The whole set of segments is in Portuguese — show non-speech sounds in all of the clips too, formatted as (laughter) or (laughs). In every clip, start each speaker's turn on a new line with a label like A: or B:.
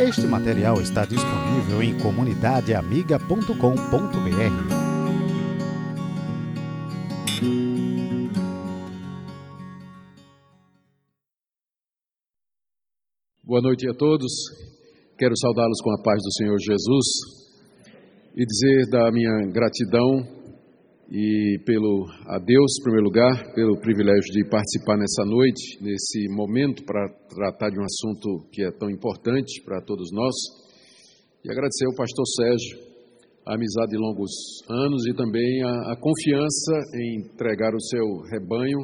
A: Este material está disponível em comunidadeamiga.com.br.
B: Boa noite a todos. Quero saudá-los com a paz do Senhor Jesus e dizer da minha gratidão e pelo a Deus, em primeiro lugar, pelo privilégio de participar nessa noite, nesse momento para tratar de um assunto que é tão importante para todos nós. E agradecer ao pastor Sérgio a amizade de longos anos e também a, a confiança em entregar o seu rebanho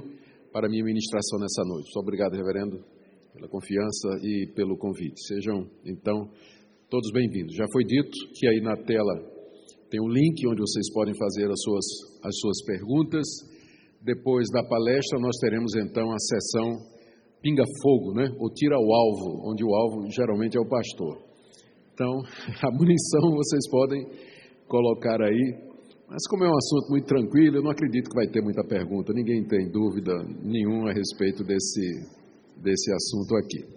B: para a minha ministração nessa noite. Muito obrigado, reverendo, pela confiança e pelo convite. Sejam, então, todos bem-vindos. Já foi dito que aí na tela tem um link onde vocês podem fazer as suas, as suas perguntas. Depois da palestra, nós teremos então a sessão Pinga Fogo, né? ou Tira o Alvo, onde o alvo geralmente é o pastor. Então, (laughs) a munição vocês podem colocar aí. Mas, como é um assunto muito tranquilo, eu não acredito que vai ter muita pergunta. Ninguém tem dúvida nenhuma a respeito desse, desse assunto aqui.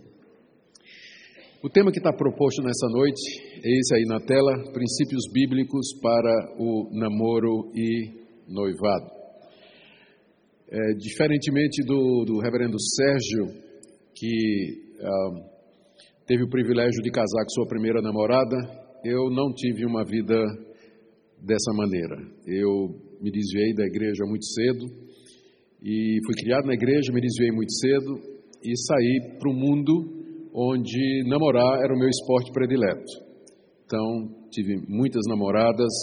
B: O tema que está proposto nessa noite é esse aí na tela: princípios bíblicos para o namoro e noivado. É, diferentemente do, do, reverendo Sérgio, que ah, teve o privilégio de casar com sua primeira namorada, eu não tive uma vida dessa maneira. Eu me desviei da igreja muito cedo e fui criado na igreja, me desviei muito cedo e saí para o mundo onde namorar era o meu esporte predileto. Então, tive muitas namoradas,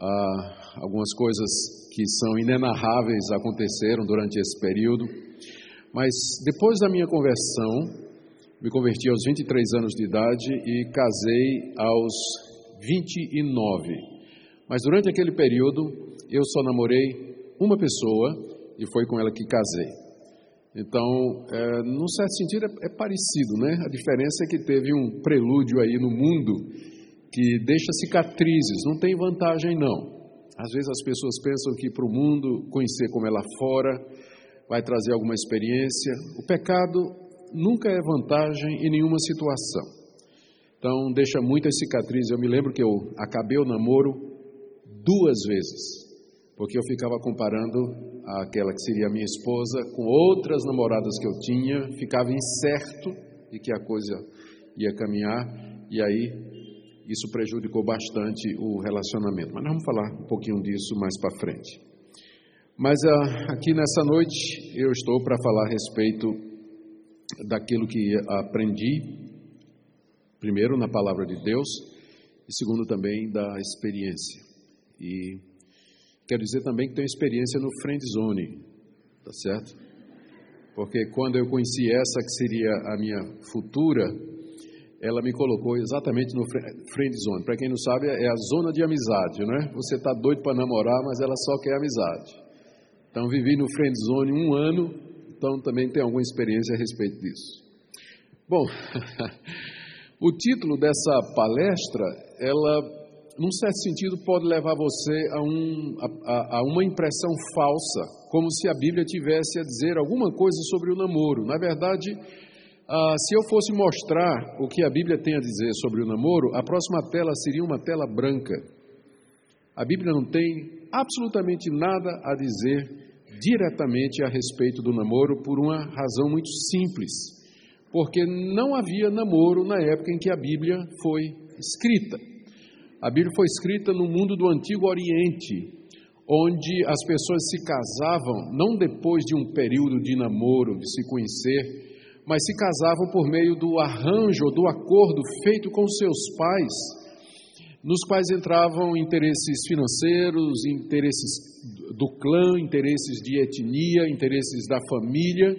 B: ah, algumas coisas que são inenarráveis aconteceram durante esse período, mas depois da minha conversão, me converti aos 23 anos de idade e casei aos 29. Mas durante aquele período, eu só namorei uma pessoa e foi com ela que casei. Então, é, num certo sentido, é, é, parecido, né? A diferença é que teve um prelúdio aí no mundo que deixa cicatrizes, não tem vantagem, não. Às vezes as pessoas pensam que para o mundo conhecer como é lá fora vai trazer alguma experiência. O pecado nunca é vantagem em nenhuma situação. Então, deixa muitas cicatrizes. Eu me lembro que eu acabei o namoro duas vezes porque eu ficava comparando aquela que seria minha esposa com outras namoradas que eu tinha, ficava incerto de que a coisa ia caminhar, e aí isso prejudicou bastante o relacionamento. Mas nós vamos falar um pouquinho disso mais para frente. Mas ah, aqui nessa noite eu estou para falar a respeito daquilo que aprendi, primeiro na palavra de Deus, e segundo também da experiência. E Quero dizer também que tenho experiência no friend zone, tá certo? Porque quando eu conheci essa que seria a minha futura, ela me colocou exatamente no friend zone. Para quem não sabe, é a zona de amizade, né? Você está doido para namorar, mas ela só quer amizade. Então, vivi no friend zone um ano, então também tenho alguma experiência a respeito disso. Bom, (laughs) o título dessa palestra, ela num certo sentido, pode levar você a, um, a, a, uma impressão falsa, como se a Bíblia tivesse a dizer alguma coisa sobre o namoro. Na verdade, ah, se eu fosse mostrar o que a Bíblia tem a dizer sobre o namoro, a próxima tela seria uma tela branca. A Bíblia não tem absolutamente nada a dizer diretamente a respeito do namoro por uma razão muito simples. Porque não havia namoro na época em que a Bíblia foi escrita. A Bíblia foi escrita no mundo do Antigo Oriente, onde as pessoas se casavam não depois de um período de namoro, de se conhecer, mas se casavam por meio do arranjo, do acordo feito com seus pais, nos quais entravam interesses financeiros, interesses do clã, interesses de etnia, interesses da família,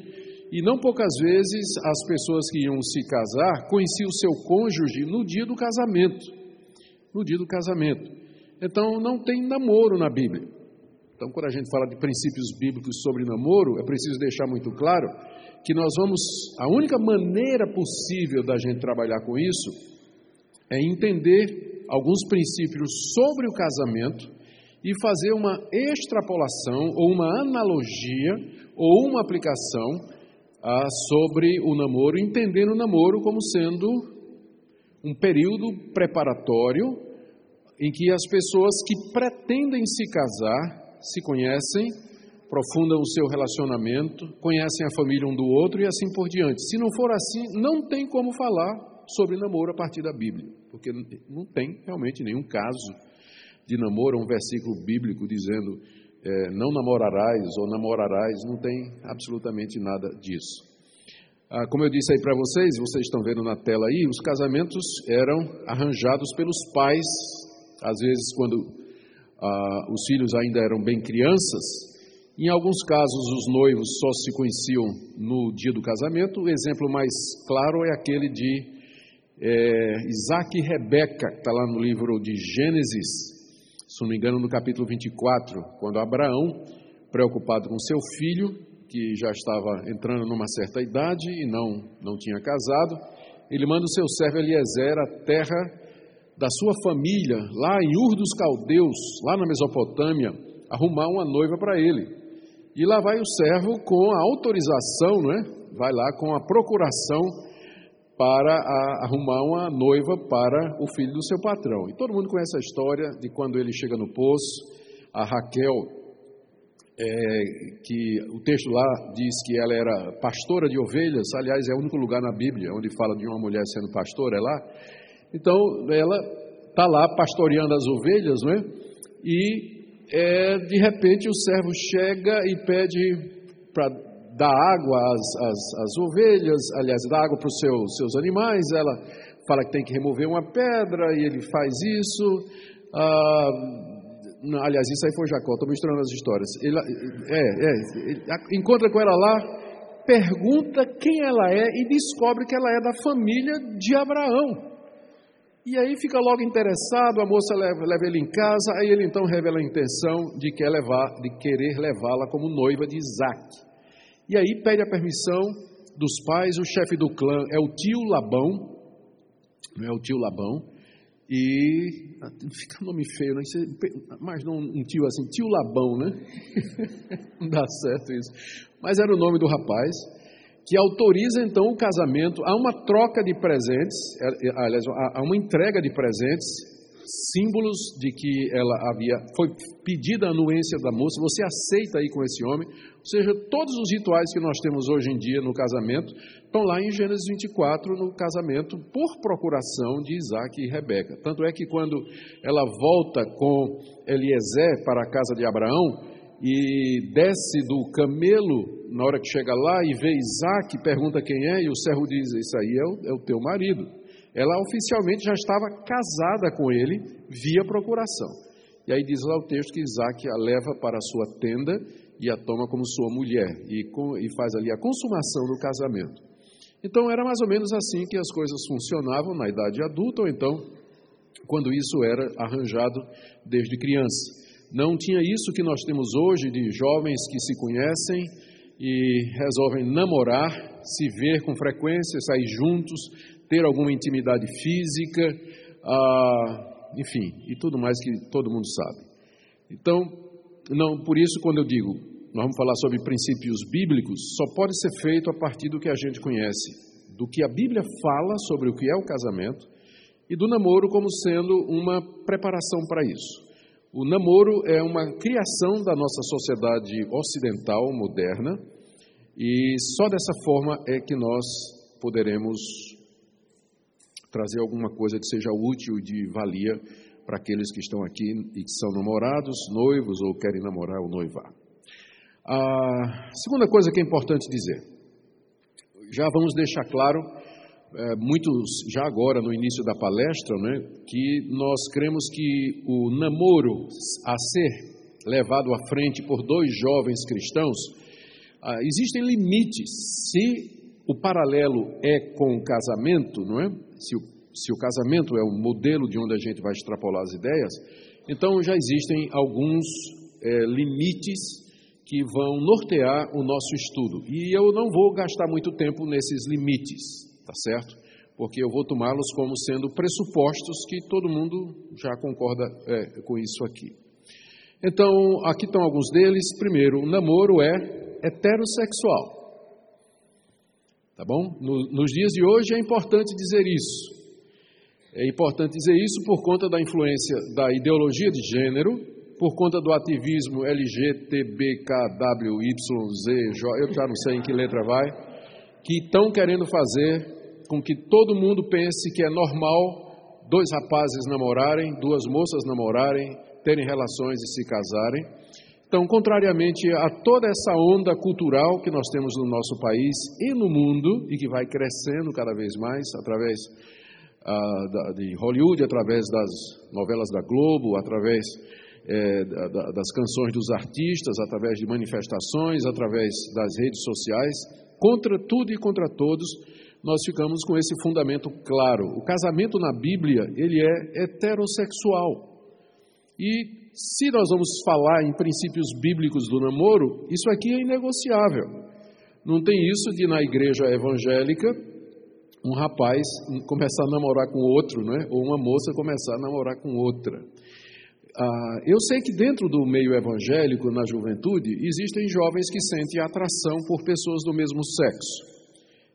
B: e não poucas vezes as pessoas que iam se casar conheciam o seu cônjuge no dia do casamento no dia do casamento. Então, não tem namoro na Bíblia. Então, quando a gente fala de princípios bíblicos sobre namoro, é preciso deixar muito claro que nós vamos, a única maneira possível da gente trabalhar com isso é entender alguns princípios sobre o casamento e fazer uma extrapolação ou uma analogia ou uma aplicação ah, sobre o namoro, entendendo o namoro como sendo um período preparatório em que as pessoas que pretendem se casar se conhecem, aprofundam o seu relacionamento, conhecem a família um do outro e assim por diante. Se não for assim, não tem como falar sobre namoro a partir da Bíblia, porque não tem realmente nenhum caso de namoro, um versículo bíblico dizendo é, não namorarás ou namorarás, não tem absolutamente nada disso. Ah, como eu disse aí para vocês, vocês estão vendo na tela aí, os casamentos eram arranjados pelos pais, às vezes quando ah, os filhos ainda eram bem crianças. Em alguns casos, os noivos só se conheciam no dia do casamento. O exemplo mais claro é aquele de é, Isaac e Rebeca, que está lá no livro de Gênesis, se não me engano, no capítulo 24, quando Abraão, preocupado com seu filho, que já estava entrando numa certa idade e não, não tinha casado, ele manda o seu servo Eliezer à terra da sua família, lá em Ur dos Caldeus, lá na Mesopotâmia, arrumar uma noiva para ele. E lá vai o servo com a autorização, não é? Vai lá com a procuração para a, arrumar uma noiva para o filho do seu patrão. E todo mundo conhece a história de quando ele chega no poço, a Raquel é, que o texto lá diz que ela era pastora de ovelhas, aliás, é o único lugar na Bíblia onde fala de uma mulher sendo pastora, é lá. Então, ela está lá pastoreando as ovelhas, não é? E, é, de repente, o servo chega e pede para dar água às, às, às, ovelhas, aliás, dar água para os seus, seus animais. Ela fala que tem que remover uma pedra e ele faz isso. Ah, aliás, isso aí foi Jacó, estou misturando as histórias. Ele, é, é, encontra com ela lá, pergunta quem ela é e descobre que ela é da família de Abraão. E aí fica logo interessado, a moça leva, leva ele em casa, aí ele então revela a intenção de, quer levar, de querer levá-la como noiva de Isaac. E aí pede a permissão dos pais, o chefe do clã é o tio Labão, não é o tio Labão, e ah, fica nome feio, né? mas não um tio assim, tio Labão, né? (laughs) não dá certo isso. Mas era o nome do rapaz, que autoriza então o casamento. Há uma troca de presentes, é, é, aliás, há uma entrega de presentes símbolos de que ela havia, foi pedida a anuência da moça, você aceita aí com esse homem, ou seja, todos os rituais que nós temos hoje em dia no casamento, estão lá em Gênesis 24, no casamento, por procuração de Isaac e Rebeca. Tanto é que quando ela volta com Eliezer para a casa de Abraão, e desce do camelo, na hora que chega lá e vê Isaac, pergunta quem é, e o servo diz: Isso aí é o, é o teu marido ela oficialmente já estava casada com ele via procuração. E aí diz lá o texto que Isaac a leva para a sua tenda e a toma como sua mulher e, com, e faz ali a consumação do casamento. Então era mais ou menos assim que as coisas funcionavam na idade adulta ou então quando isso era arranjado desde criança. Não tinha isso que nós temos hoje de jovens que se conhecem e resolvem namorar, se ver com frequência, sair juntos, ter alguma intimidade física, ah, enfim, e tudo mais que todo mundo sabe. Então, não, por isso quando eu digo, nós vamos falar sobre princípios bíblicos, só pode ser feito a partir do que a gente conhece, do que a Bíblia fala sobre o que é o casamento e do namoro como sendo uma preparação para isso. O namoro é uma criação da nossa sociedade ocidental moderna e só dessa forma é que nós poderemos trazer alguma coisa que seja útil de valia para aqueles que estão aqui e que são namorados, noivos ou querem namorar ou noivar. A segunda coisa que é importante dizer, já vamos deixar claro, é, muitos já agora no início da palestra, né, que nós cremos que o namoro a ser levado à frente por dois jovens cristãos, ah, existem limites. Se o paralelo é com o casamento, não é? se o, se o casamento é o modelo de onde a gente vai extrapolar as ideias, então já existem alguns é, limites que vão nortear o nosso estudo. E eu não vou gastar muito tempo nesses limites, tá certo? Porque eu vou tomá-los como sendo pressupostos que todo mundo já concorda é, com isso aqui. Então, aqui estão alguns deles. Primeiro, o namoro é heterossexual. Tá bom? No, nos dias de hoje é importante dizer isso. É importante dizer isso por conta da influência da ideologia de gênero, por conta do ativismo LGTBKWYZ, eu já não sei em que letra vai, que estão querendo fazer com que todo mundo pense que é normal dois rapazes namorarem, duas moças namorarem, terem relações e se casarem. Então, contrariamente a toda essa onda cultural que nós temos no nosso país e no mundo, e que vai crescendo cada vez mais através uh, de Hollywood, através das novelas da Globo, através é, da, das canções dos artistas, através de manifestações, através das redes sociais, contra tudo e contra todos, nós ficamos com esse fundamento claro. O casamento na Bíblia, ele é heterossexual. E se nós vamos falar em princípios bíblicos do namoro, isso aqui é inegociável. Não tem isso de na igreja evangélica um rapaz começar a namorar com outro, né? ou uma moça começar a namorar com outra. Ah, eu sei que dentro do meio evangélico, na juventude, existem jovens que sentem atração por pessoas do mesmo sexo.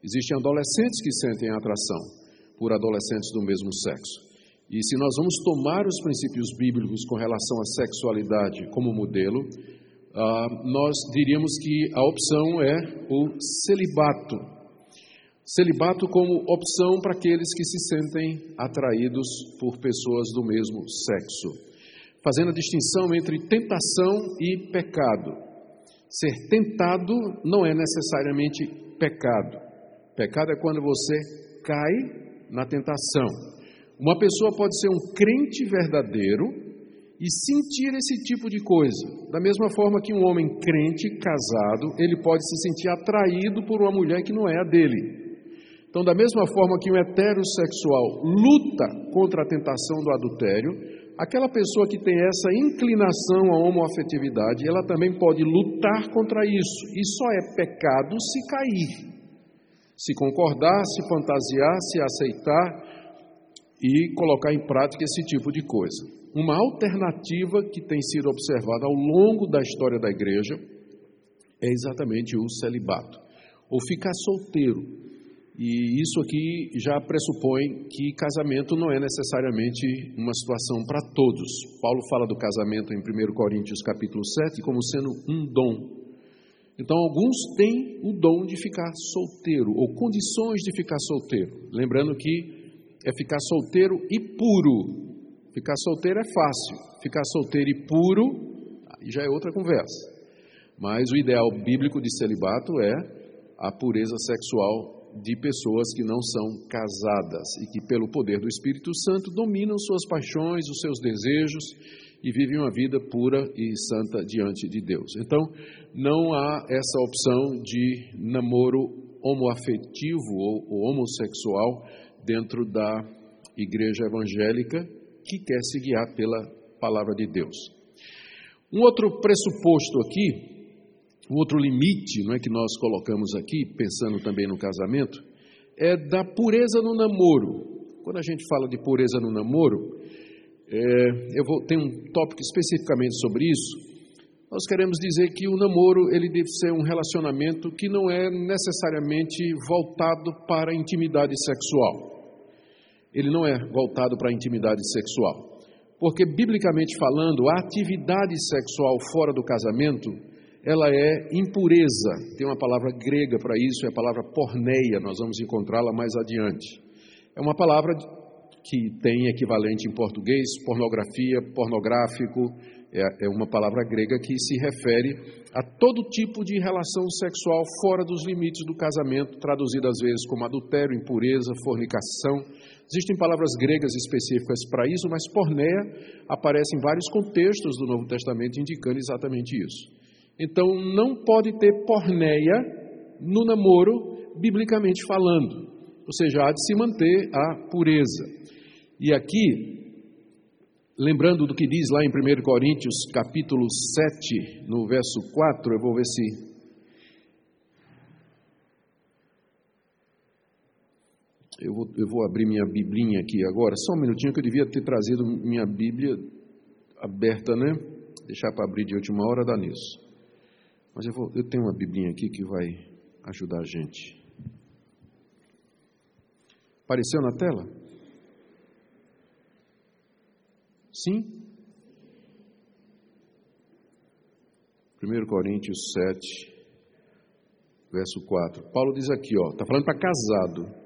B: Existem adolescentes que sentem atração por adolescentes do mesmo sexo. E se nós vamos tomar os princípios bíblicos com relação à sexualidade como modelo, uh, nós diríamos que a opção é o celibato. Celibato como opção para aqueles que se sentem atraídos por pessoas do mesmo sexo. Fazendo a distinção entre tentação e pecado. Ser tentado não é necessariamente pecado. Pecado é quando você cai na tentação. Uma pessoa pode ser um crente verdadeiro e sentir esse tipo de coisa. Da mesma forma que um homem crente, casado, ele pode se sentir atraído por uma mulher que não é a dele. Então, da mesma forma que um heterossexual luta contra a tentação do adultério, aquela pessoa que tem essa inclinação à homoafetividade, ela também pode lutar contra isso. E só é pecado se cair. Se concordar, se fantasiar, se aceitar, e colocar em prática esse tipo de coisa. Uma alternativa que tem sido observada ao longo da história da igreja é exatamente o celibato, ou ficar solteiro. E isso aqui já pressupõe que casamento não é necessariamente uma situação para todos. Paulo fala do casamento em 1 Coríntios capítulo 7 como sendo um dom. Então alguns têm o dom de ficar solteiro ou condições de ficar solteiro. Lembrando que é ficar solteiro e puro. Ficar solteiro é fácil, ficar solteiro e puro já é outra conversa. Mas o ideal bíblico de celibato é a pureza sexual de pessoas que não são casadas e que, pelo poder do Espírito Santo, dominam suas paixões, os seus desejos e vivem uma vida pura e santa diante de Deus. Então, não há essa opção de namoro homoafetivo ou, homossexual dentro da igreja evangélica que quer se guiar pela palavra de Deus. Um outro pressuposto aqui, um outro limite não é, que nós colocamos aqui, pensando também no casamento, é da pureza no namoro. Quando a gente fala de pureza no namoro, é, eu vou ter um tópico especificamente sobre isso. Nós queremos dizer que o namoro ele deve ser um relacionamento que não é necessariamente voltado para a intimidade sexual ele não é voltado para a intimidade sexual. Porque, biblicamente falando, a atividade sexual fora do casamento, ela é impureza. Tem uma palavra grega para isso, é a palavra porneia, nós vamos encontrá-la mais adiante. É uma palavra que tem equivalente em português, pornografia, pornográfico, é, é uma palavra grega que se refere a todo tipo de relação sexual fora dos limites do casamento, traduzida às vezes como adultério, impureza, fornicação, Existem palavras gregas específicas para isso, mas pornéia aparece em vários contextos do Novo Testamento indicando exatamente isso. Então, não pode ter pornéia no namoro, biblicamente falando. Ou seja, há de se manter a pureza. E aqui, lembrando do que diz lá em 1 Coríntios, capítulo 7, no verso 4, eu vou ver se Eu vou, eu vou abrir minha biblinha aqui agora, só um minutinho que eu devia ter trazido minha Bíblia aberta, né? Deixar para abrir de última hora dá nisso. Mas eu, vou, eu tenho uma biblinha aqui que vai ajudar a gente. Apareceu na tela? Sim? 1 Coríntios 7, verso 4. Paulo diz aqui, ó, está falando para casado.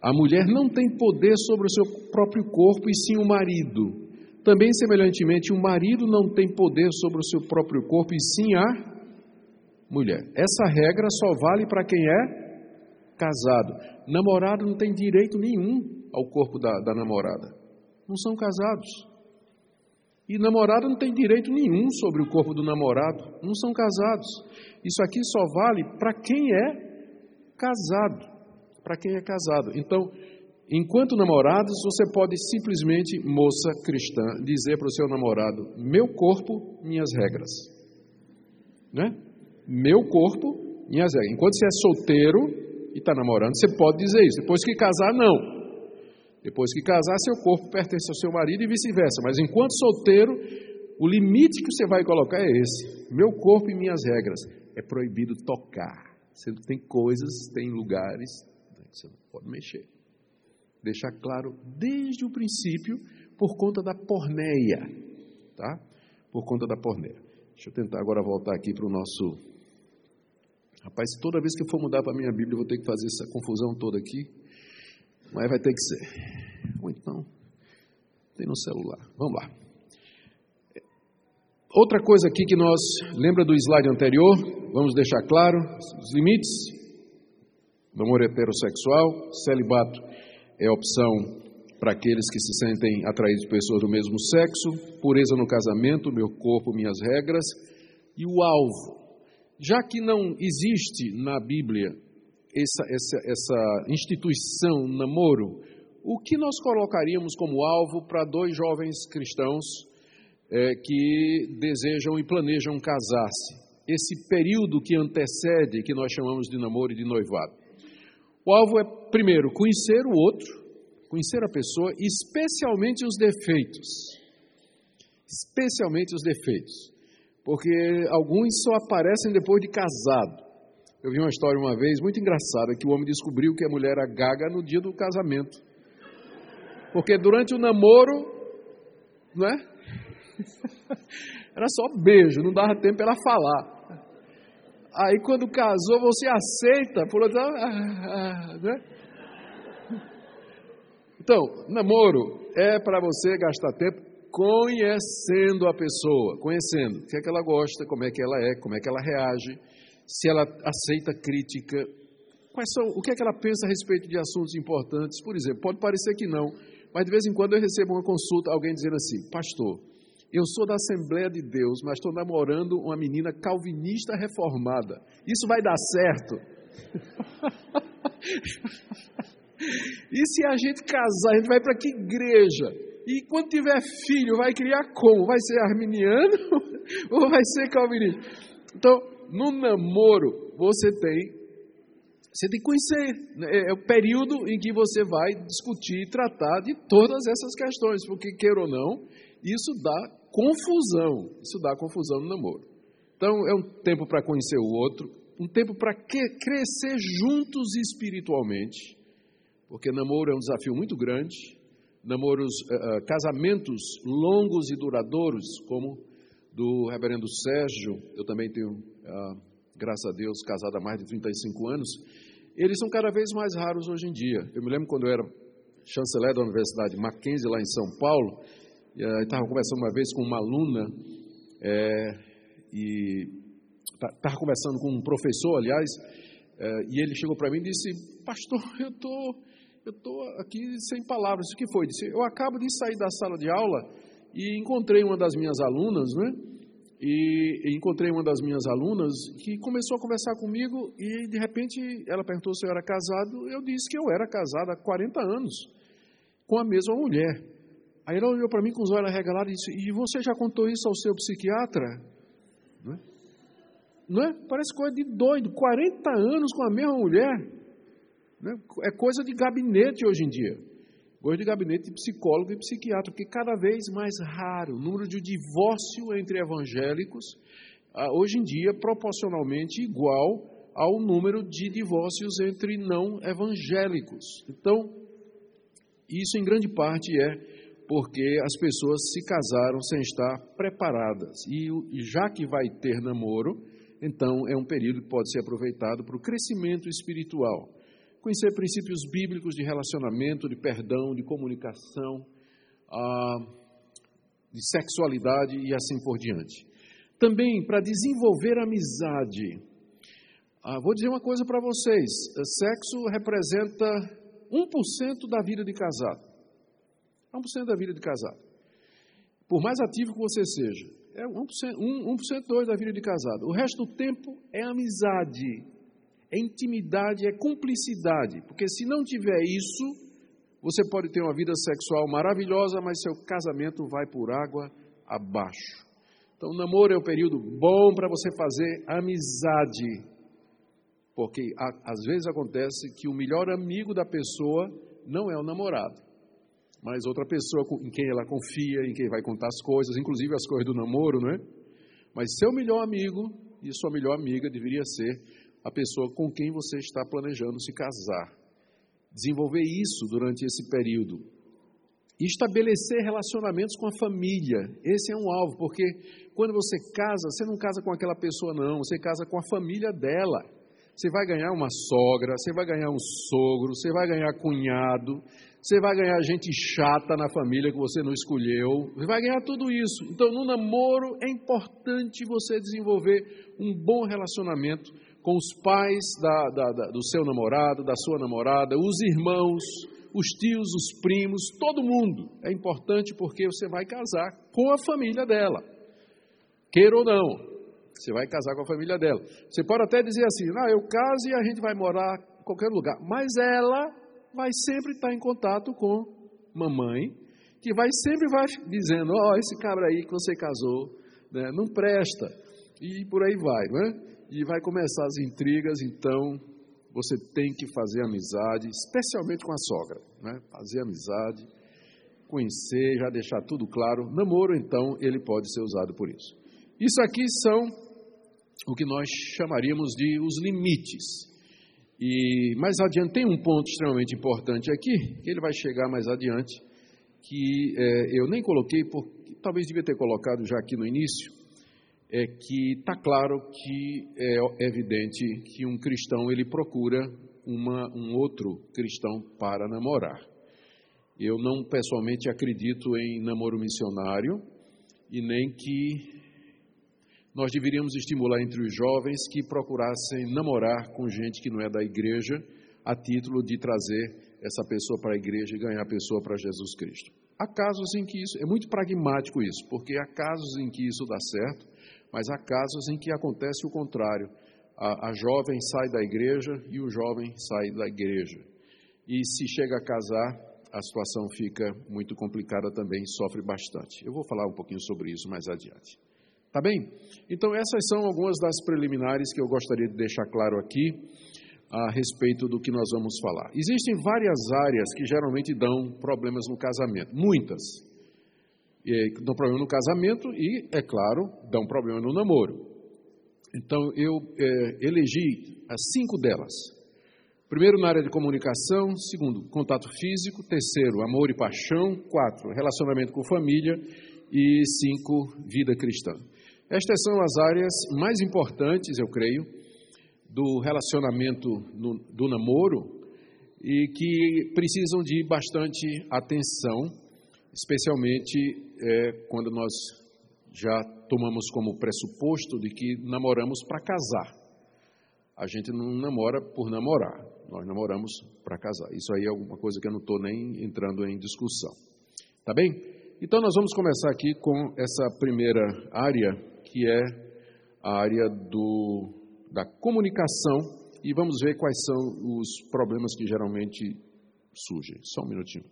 B: A mulher não tem poder sobre o seu próprio corpo, e sim o marido. Também, semelhantemente, o marido não tem poder sobre o seu próprio corpo, e sim a mulher. Essa regra só vale para quem é casado. Namorado não tem direito nenhum ao corpo da, da namorada. Não são casados. E namorado não tem direito nenhum sobre o corpo do namorado. Não são casados. Isso aqui só vale para quem é casado. Para quem é casado. Então, enquanto namorados, você pode simplesmente, moça cristã, dizer para o seu namorado: meu corpo, minhas regras. Né? Meu corpo, minhas regras. Enquanto você é solteiro e está namorando, você pode dizer isso. Depois que casar, não. Depois que casar, seu corpo pertence ao seu marido e vice-versa. Mas enquanto solteiro, o limite que você vai colocar é esse: meu corpo e minhas regras. É proibido tocar. Você tem coisas, tem lugares que você não pode mexer. Deixar claro desde o princípio, por conta da porneia. Tá? Por conta da porneia. Deixa eu tentar agora voltar aqui para o nosso. Rapaz, toda vez que eu for mudar para a minha Bíblia, eu vou ter que fazer essa confusão toda aqui. Mas vai ter que ser. Ou então, tem no celular. Vamos lá. Outra coisa aqui que nós, lembra do slide anterior? Vamos deixar claro os limites. Namoro heterossexual, celibato é opção para aqueles que se sentem atraídos por pessoas do mesmo sexo, pureza no casamento, meu corpo, minhas regras, e o alvo. Já que não existe na Bíblia essa, essa, essa instituição, namoro, o que nós colocaríamos como alvo para dois jovens cristãos é, que desejam e planejam casar-se? Esse período que antecede, que nós chamamos de namoro e de noivado. O alvo é, primeiro, conhecer o outro, conhecer a pessoa, especialmente os defeitos. Especialmente os defeitos. Porque alguns só aparecem depois de casado. Eu vi uma história uma vez muito engraçada que o homem descobriu que a mulher era gaga no dia do casamento. Porque durante o namoro, não é? Era só beijo, não dava tempo para ela falar. Aí quando casou, você aceita, por outro lado, ah, ah, né? Então, namoro é para você gastar tempo conhecendo a pessoa, conhecendo o que é que ela gosta, como é que ela é, como é que ela reage se ela aceita crítica, são, o que é que ela pensa a respeito de assuntos importantes. Por exemplo, pode parecer que não, mas de vez em quando eu recebo uma consulta, alguém dizendo assim, pastor, eu sou da Assembleia de Deus, mas estou namorando uma menina calvinista reformada. Isso vai dar certo? (laughs) e se a gente casar, a gente vai para que igreja? E quando tiver filho, vai criar como? Vai ser arminiano (laughs) ou vai ser calvinista? Então, no namoro, você tem você tem que conhecer. Né? É, é o período em que você vai discutir e tratar de todas essas questões, porque, queira ou não, isso dá confusão. Isso dá confusão no namoro. Então, é um tempo para conhecer o outro, um tempo para crescer juntos espiritualmente, porque namoro é um desafio muito grande. Namoros, uh, casamentos longos e duradouros, como do reverendo Sérgio, eu também tenho, ah, graças a Deus, casado há mais de 35 anos, eles são cada vez mais raros hoje em dia. Eu me lembro quando eu era chanceler da Universidade Mackenzie, lá em São Paulo, e uh, estava conversando uma vez com uma aluna, é, e estava conversando com um professor, aliás, é, e ele chegou para mim e disse, pastor, (laughs) eu tô, tô aqui sem palavras. O que foi? Disse, eu acabo de sair da sala de aula e encontrei uma das minhas alunas, né? E, encontrei uma das minhas alunas que começou a conversar comigo e de repente ela perguntou se eu era casado. Eu disse que eu era casado há 40 anos com a mesma mulher. Aí ela olhou para mim com os olhos arregalados e disse: E você já contou isso ao seu psiquiatra? Não é? Não é? Parece coisa de doido. 40 anos com a mesma mulher. É? é coisa de gabinete hoje em dia. Hoje de gabinete de psicólogo e psiquiatra, porque cada vez mais raro o número de divórcio entre evangélicos, ah, hoje em dia, proporcionalmente igual ao número de divórcios entre não evangélicos. Então, isso em grande parte é porque as pessoas se casaram sem estar preparadas. E já que vai ter namoro, então é um período que pode ser aproveitado para o crescimento espiritual. Conhecer princípios bíblicos de relacionamento, de perdão, de comunicação, ah, de sexualidade e assim por diante. Também para desenvolver amizade. Ah, vou dizer uma coisa para vocês: sexo representa 1% da vida de casado. 1% da vida de casado. Por mais ativo que você seja, é 1%, 1%, 2% da vida de casado. O resto do tempo é amizade, é intimidade, é cumplicidade. Porque se não tiver isso, você pode ter uma vida sexual maravilhosa, mas seu casamento vai por água abaixo. Então, o namoro é um período bom para você fazer amizade. Porque às vezes acontece que o melhor amigo da pessoa não é o namorado mas outra pessoa em quem ela confia, em quem vai contar as coisas, inclusive as coisas do namoro, não é? Mas seu melhor amigo e sua melhor amiga deveria ser a pessoa com quem você está planejando se casar. Desenvolver isso durante esse período. E estabelecer relacionamentos com a família. Esse é um alvo, porque quando você casa, você não casa com aquela pessoa, não, você casa com a família dela. Você vai ganhar uma sogra, você vai ganhar um sogro, você vai ganhar cunhado, você vai ganhar gente chata na família que você não escolheu, você vai ganhar tudo isso. Então, no namoro é importante você desenvolver um bom relacionamento com os pais da, da, da, do seu namorado, da sua namorada, os irmãos, os tios, os primos, todo mundo. É importante porque você vai casar com a família dela, queira ou não. Você vai casar com a família dela. Você pode até dizer assim: ah, eu caso e a gente vai morar em qualquer lugar. Mas ela vai sempre estar em contato com mamãe, que vai sempre vai dizendo, ó, oh, esse cabra aí que você casou, né, não presta, e por aí vai, né? E vai começar as intrigas, então você tem que fazer amizade, especialmente com a sogra, né? Fazer amizade, conhecer, já deixar tudo claro. Namoro, então, ele pode ser usado por isso. Isso aqui são o que nós chamaríamos de os limites e mais adiante, tem um ponto extremamente importante aqui, que ele vai chegar mais adiante, que é, eu nem coloquei, porque talvez devia ter colocado já aqui no início, é que está claro que é evidente que um cristão ele procura uma, um outro cristão para namorar. Eu não pessoalmente acredito em namoro missionário e nem que nós deveríamos estimular entre os jovens que procurassem namorar com gente que não é da igreja, a título de trazer essa pessoa para a igreja e ganhar a pessoa para Jesus Cristo. Há casos em que isso, é muito pragmático isso, porque há casos em que isso dá certo, mas há casos em que acontece o contrário. A, a jovem sai da igreja e o jovem sai da igreja. E se chega a casar, a situação fica muito complicada também, sofre bastante. Eu vou falar um pouquinho sobre isso mais adiante. Tá bem? Então, essas são algumas das preliminares que eu gostaria de deixar claro aqui a respeito do que nós vamos falar. Existem várias áreas que geralmente dão problemas no casamento, muitas. E, dão problema no casamento e, é claro, dão problema no namoro. Então, eu é, elegi as cinco delas. Primeiro, na área de comunicação. Segundo, contato físico. Terceiro, amor e paixão. Quatro, relacionamento com família. E cinco, vida cristã. Estas são as áreas mais importantes, eu creio, do relacionamento no, do namoro e que precisam de bastante atenção, especialmente é, quando nós já tomamos como pressuposto de que namoramos para casar. A gente não namora por namorar, nós namoramos para casar. Isso aí é alguma coisa que eu não estou nem entrando em discussão. Tá bem? Então nós vamos começar aqui com essa primeira área que é a área do, da comunicação, e vamos ver quais são os problemas que geralmente surgem. Só um minutinho.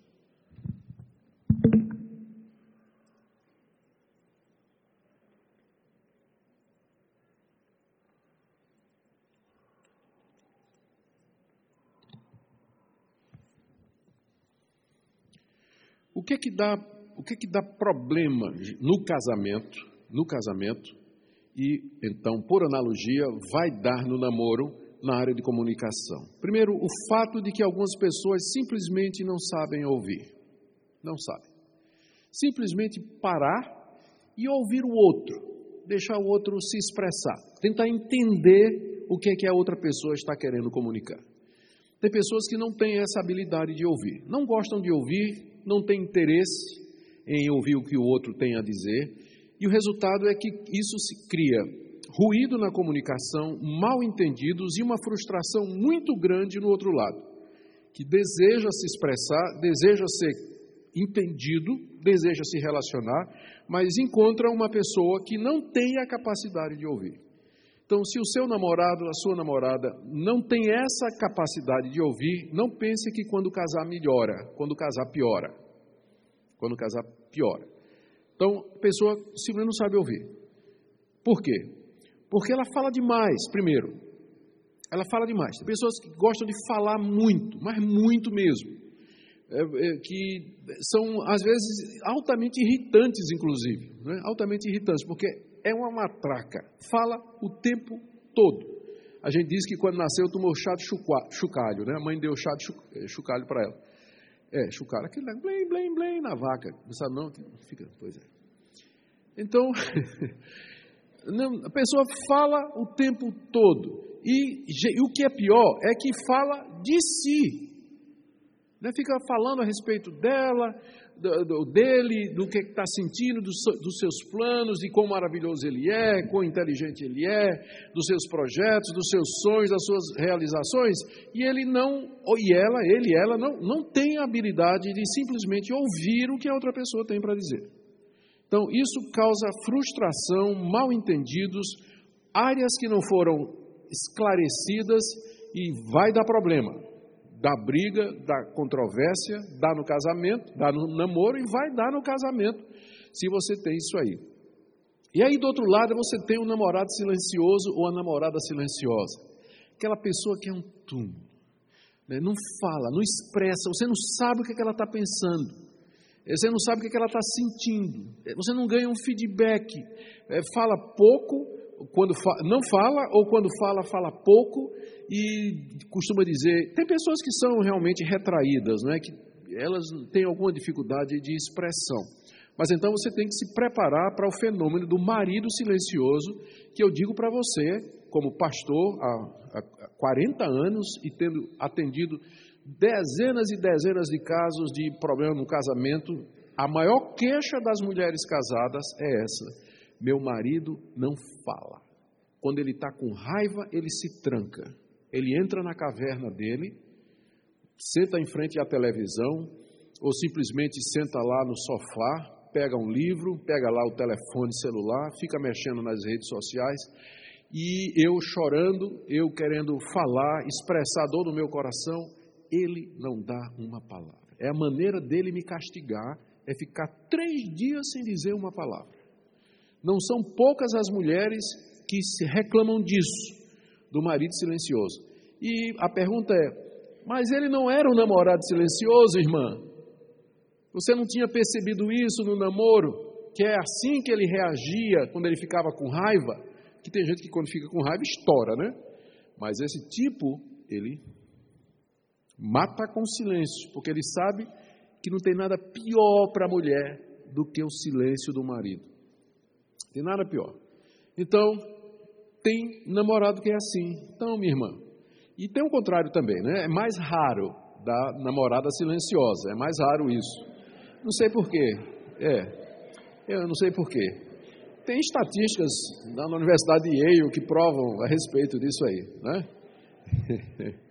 B: Que que dá, o que que dá problema no casamento no casamento e, então, por analogia, vai dar no namoro na área de comunicação. Primeiro, o fato de que algumas pessoas simplesmente não sabem ouvir. Não sabem. Simplesmente parar e ouvir o outro, deixar o outro se expressar, tentar entender o que é que a outra pessoa está querendo comunicar. Tem pessoas que não têm essa habilidade de ouvir, não gostam de ouvir, não têm interesse em ouvir o que o outro tem a dizer, e o resultado é que isso se cria ruído na comunicação, mal entendidos e uma frustração muito grande no outro lado, que deseja se expressar, deseja ser entendido, deseja se relacionar, mas encontra uma pessoa que não tem a capacidade de ouvir. Então, se o seu namorado, a sua namorada, não tem essa capacidade de ouvir, não pense que quando casar melhora, quando casar piora. Quando casar piora. Então, a pessoa simplesmente não sabe ouvir. Por quê? Porque ela fala demais, primeiro. Ela fala demais. Tem pessoas que gostam de falar muito, mas muito mesmo. É, é, que são, às vezes, altamente irritantes, inclusive. Né? Altamente irritantes, porque é uma matraca. Fala o tempo todo. A gente diz que quando nasceu tomou chá de chocalho, né? A mãe deu chá de é, chocalho para ela. É, chocalho, aquele blém, blém, blém, na vaca. Não sabe não? Fica, pois é. Então, (laughs) a pessoa fala o tempo todo. E, e, o que é pior é que fala de si. Né? Fica falando a respeito dela, dele, do que está sentindo, dos, seus planos, de quão maravilhoso ele é, quão inteligente ele é, dos seus projetos, dos seus sonhos, das suas realizações, e ele não, e ela, ele ela, não, não tem a habilidade de simplesmente ouvir o que a outra pessoa tem para dizer. Então, isso causa frustração, mal entendidos, áreas que não foram esclarecidas e vai dar problema dá briga, dá controvérsia, dá no casamento, dá no namoro e vai dar no casamento, se você tem isso aí. E aí, do outro lado, você tem um namorado silencioso ou a namorada silenciosa. Aquela pessoa que é um túmulo. Né? Não fala, não expressa, você não sabe o que, é que ela está pensando. Você não sabe o que, é que ela está sentindo. Você não ganha um feedback. É, fala pouco, quando fa não fala, ou quando fala, fala pouco, e costuma dizer. Tem pessoas que são realmente retraídas, não é? que elas têm alguma dificuldade de expressão. Mas então você tem que se preparar para o fenômeno do marido silencioso, que eu digo para você, como pastor há, há 40 anos e tendo atendido dezenas e dezenas de casos de problema no casamento, a maior queixa das mulheres casadas é essa meu marido não fala. Quando ele está com raiva, ele se tranca. Ele entra na caverna dele, senta em frente à televisão, ou simplesmente senta lá no sofá, pega um livro, pega lá o telefone celular, fica mexendo nas redes sociais, e eu chorando, eu querendo falar, expressar a dor do meu coração, ele não dá uma palavra. É a maneira dele me castigar, é ficar três dias sem dizer uma palavra. Não são poucas as mulheres que se reclamam disso, do marido silencioso. E a pergunta é: mas ele não era um namorado silencioso, irmã? Você não tinha percebido isso no namoro? Que é assim que ele reagia quando ele ficava com raiva? Que tem gente que quando fica com raiva estoura, né? Mas esse tipo, ele mata com silêncio, porque ele sabe que não tem nada pior para a mulher do que o silêncio do marido. Tem nada pior. Então, tem namorado que é assim. Então, minha irmã. E tem o contrário também, né? É mais raro da namorada silenciosa. É mais raro isso. Não sei porquê. É. Eu não sei porquê. Tem estatísticas na Universidade de Yale que provam a respeito disso aí, né? (laughs)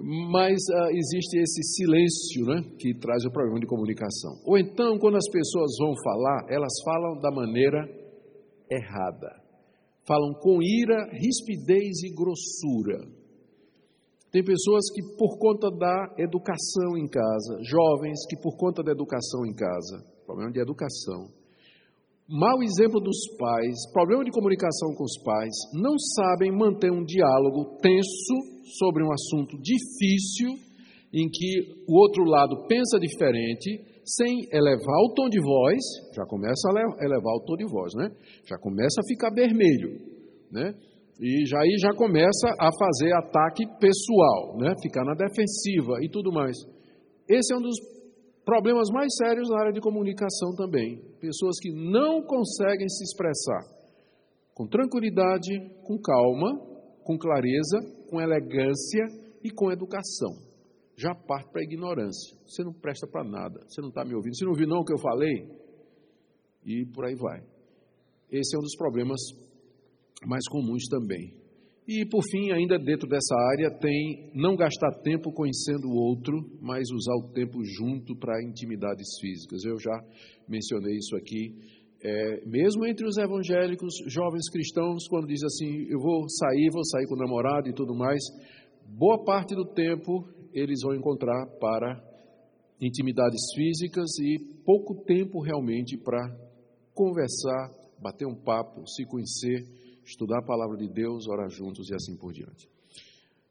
B: mas uh, existe esse silêncio né, que traz o problema de comunicação. Ou então, quando as pessoas vão falar, elas falam da maneira errada. Falam com ira, rispidez e grossura. Tem pessoas que, por conta da educação em casa, jovens que, por conta da educação em casa, problema de educação, mau exemplo dos pais, problema de comunicação com os pais, não sabem manter um diálogo tenso sobre um assunto difícil, em que o outro lado pensa diferente, sem elevar o tom de voz, já começa a elevar o tom de voz, né? Já começa a ficar vermelho, né? E já aí já começa a fazer ataque pessoal, né? Ficar na defensiva e tudo mais. Esse é um dos problemas mais sérios na área de comunicação também. Pessoas que não conseguem se expressar com tranquilidade, com calma, com clareza, com elegância e com educação. Já parte para a ignorância. Você não presta para nada. Você não está me ouvindo. Você não ouviu não o que eu falei? E por aí vai. Esse é um dos problemas mais comuns também. E, por fim, ainda dentro dessa área, tem não gastar tempo conhecendo o outro, mas usar o tempo junto para intimidades físicas. Eu já mencionei isso aqui. É, mesmo entre os evangélicos, jovens cristãos, quando diz assim, eu vou sair, vou sair com o namorado e tudo mais, boa parte do tempo eles vão encontrar para intimidades físicas e pouco tempo realmente para conversar, bater um papo, se conhecer estudar a palavra de Deus, orar juntos e assim por diante.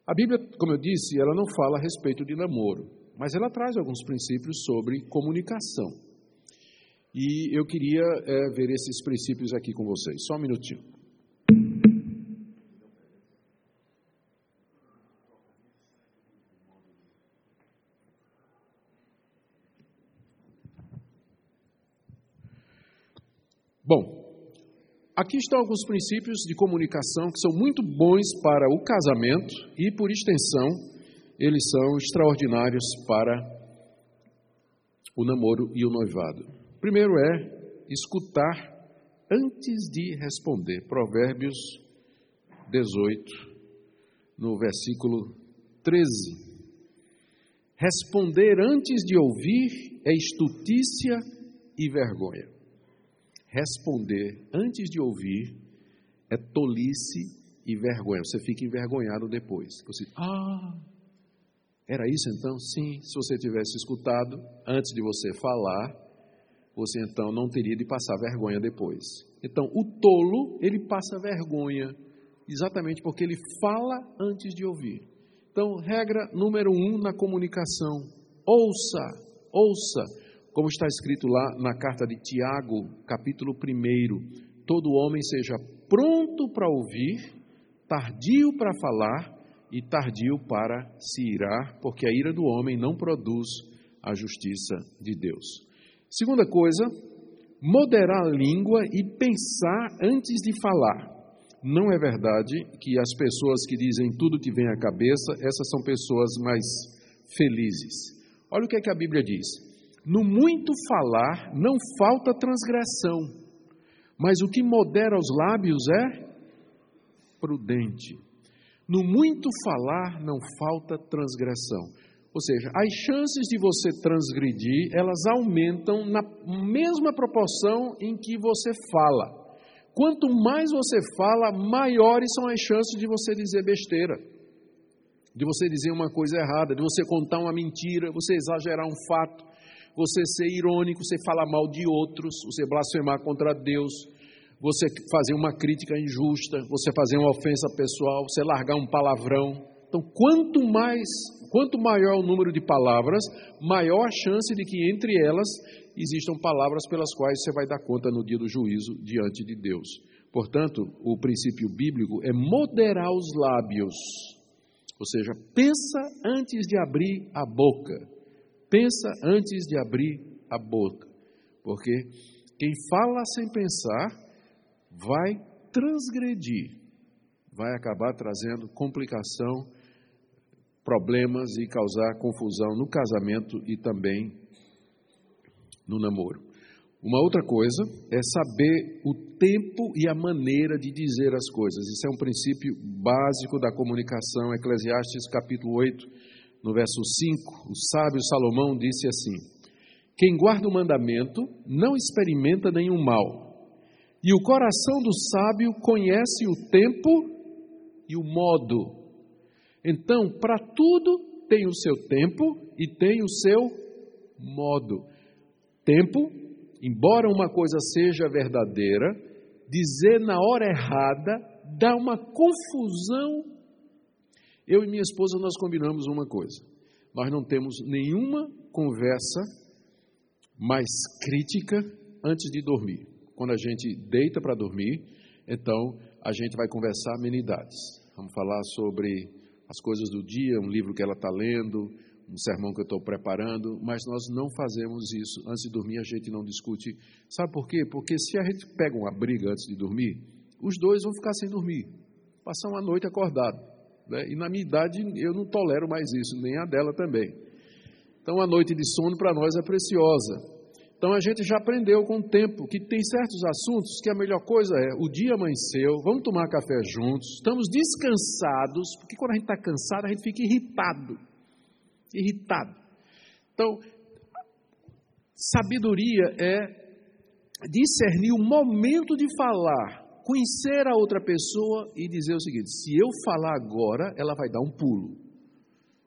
B: A Bíblia, como eu disse, ela não fala a respeito de namoro, mas ela traz alguns princípios sobre comunicação. E eu queria é, ver esses princípios aqui com vocês. Só um minutinho. Bom, Aqui estão alguns princípios de comunicação que são muito bons para o casamento e, por extensão, eles são extraordinários para o namoro e o noivado. Primeiro é escutar antes de responder. Provérbios 18, no versículo 13. Responder antes de ouvir é estutícia e vergonha responder antes de ouvir é tolice e vergonha. Você fica envergonhado depois. Você, ah, era isso então? Sim. Se você tivesse escutado antes de você falar, você então não teria de passar vergonha depois. Então, o tolo, ele passa vergonha, exatamente porque ele fala antes de ouvir. Então, regra número um na comunicação: ouça, ouça como está escrito lá na carta de Tiago, capítulo 1, todo homem seja pronto para ouvir, tardio para falar e tardio para se irar, porque a ira do homem não produz a justiça de Deus. Segunda coisa, moderar a língua e pensar antes de falar. Não é verdade que as pessoas que dizem tudo que vem à cabeça, essas são pessoas mais felizes. Olha o que, é que a Bíblia diz. No muito falar não falta transgressão, mas o que modera os lábios é prudente. No muito falar não falta transgressão. Ou seja, as chances de você transgredir, elas aumentam na mesma proporção em que você fala. Quanto mais você fala, maiores são as chances de você dizer besteira, de você dizer uma coisa errada, de você contar uma mentira, você exagerar um fato você ser irônico, você falar mal de outros, você blasfemar contra Deus, você fazer uma crítica injusta, você fazer uma ofensa pessoal, você largar um palavrão. Então, quanto mais, quanto maior o número de palavras, maior a chance de que entre elas existam palavras pelas quais você vai dar conta no dia do juízo diante de Deus. Portanto, o princípio bíblico é moderar os lábios. Ou seja, pensa antes de abrir a boca. Pensa antes de abrir a boca, porque quem fala sem pensar vai transgredir, vai acabar trazendo complicação, problemas e causar confusão no casamento e também no namoro. Uma outra coisa é saber o tempo e a maneira de dizer as coisas. Isso é um princípio básico da comunicação. Eclesiastes capítulo 8, no verso 5, o sábio Salomão disse assim: Quem guarda o mandamento não experimenta nenhum mal, e o coração do sábio conhece o tempo e o modo. Então, para tudo tem o seu tempo e tem o seu modo. Tempo, embora uma coisa seja verdadeira, dizer na hora errada dá uma confusão eu e minha esposa nós combinamos uma coisa. Nós não temos nenhuma conversa mais crítica antes de dormir. Quando a gente deita para dormir, então a gente vai conversar amenidades. Vamos falar sobre as coisas do dia, um livro que ela está lendo, um sermão que eu estou preparando, mas nós não fazemos isso. Antes de dormir, a gente não discute. Sabe por quê? Porque se a gente pega uma briga antes de dormir, os dois vão ficar sem dormir, passar uma noite acordado. Né? E na minha idade, eu não tolero mais isso, nem a dela também. Então, a noite de sono para nós é preciosa. Então a gente já aprendeu com o tempo que tem certos assuntos que a melhor coisa é o dia amanheceu, vamos tomar café juntos, estamos descansados, porque quando a gente está cansado a gente fica irritado. Irritado. Então, sabedoria é discernir o momento de falar, conhecer a outra pessoa e dizer o seguinte: se eu falar agora, ela vai dar um pulo,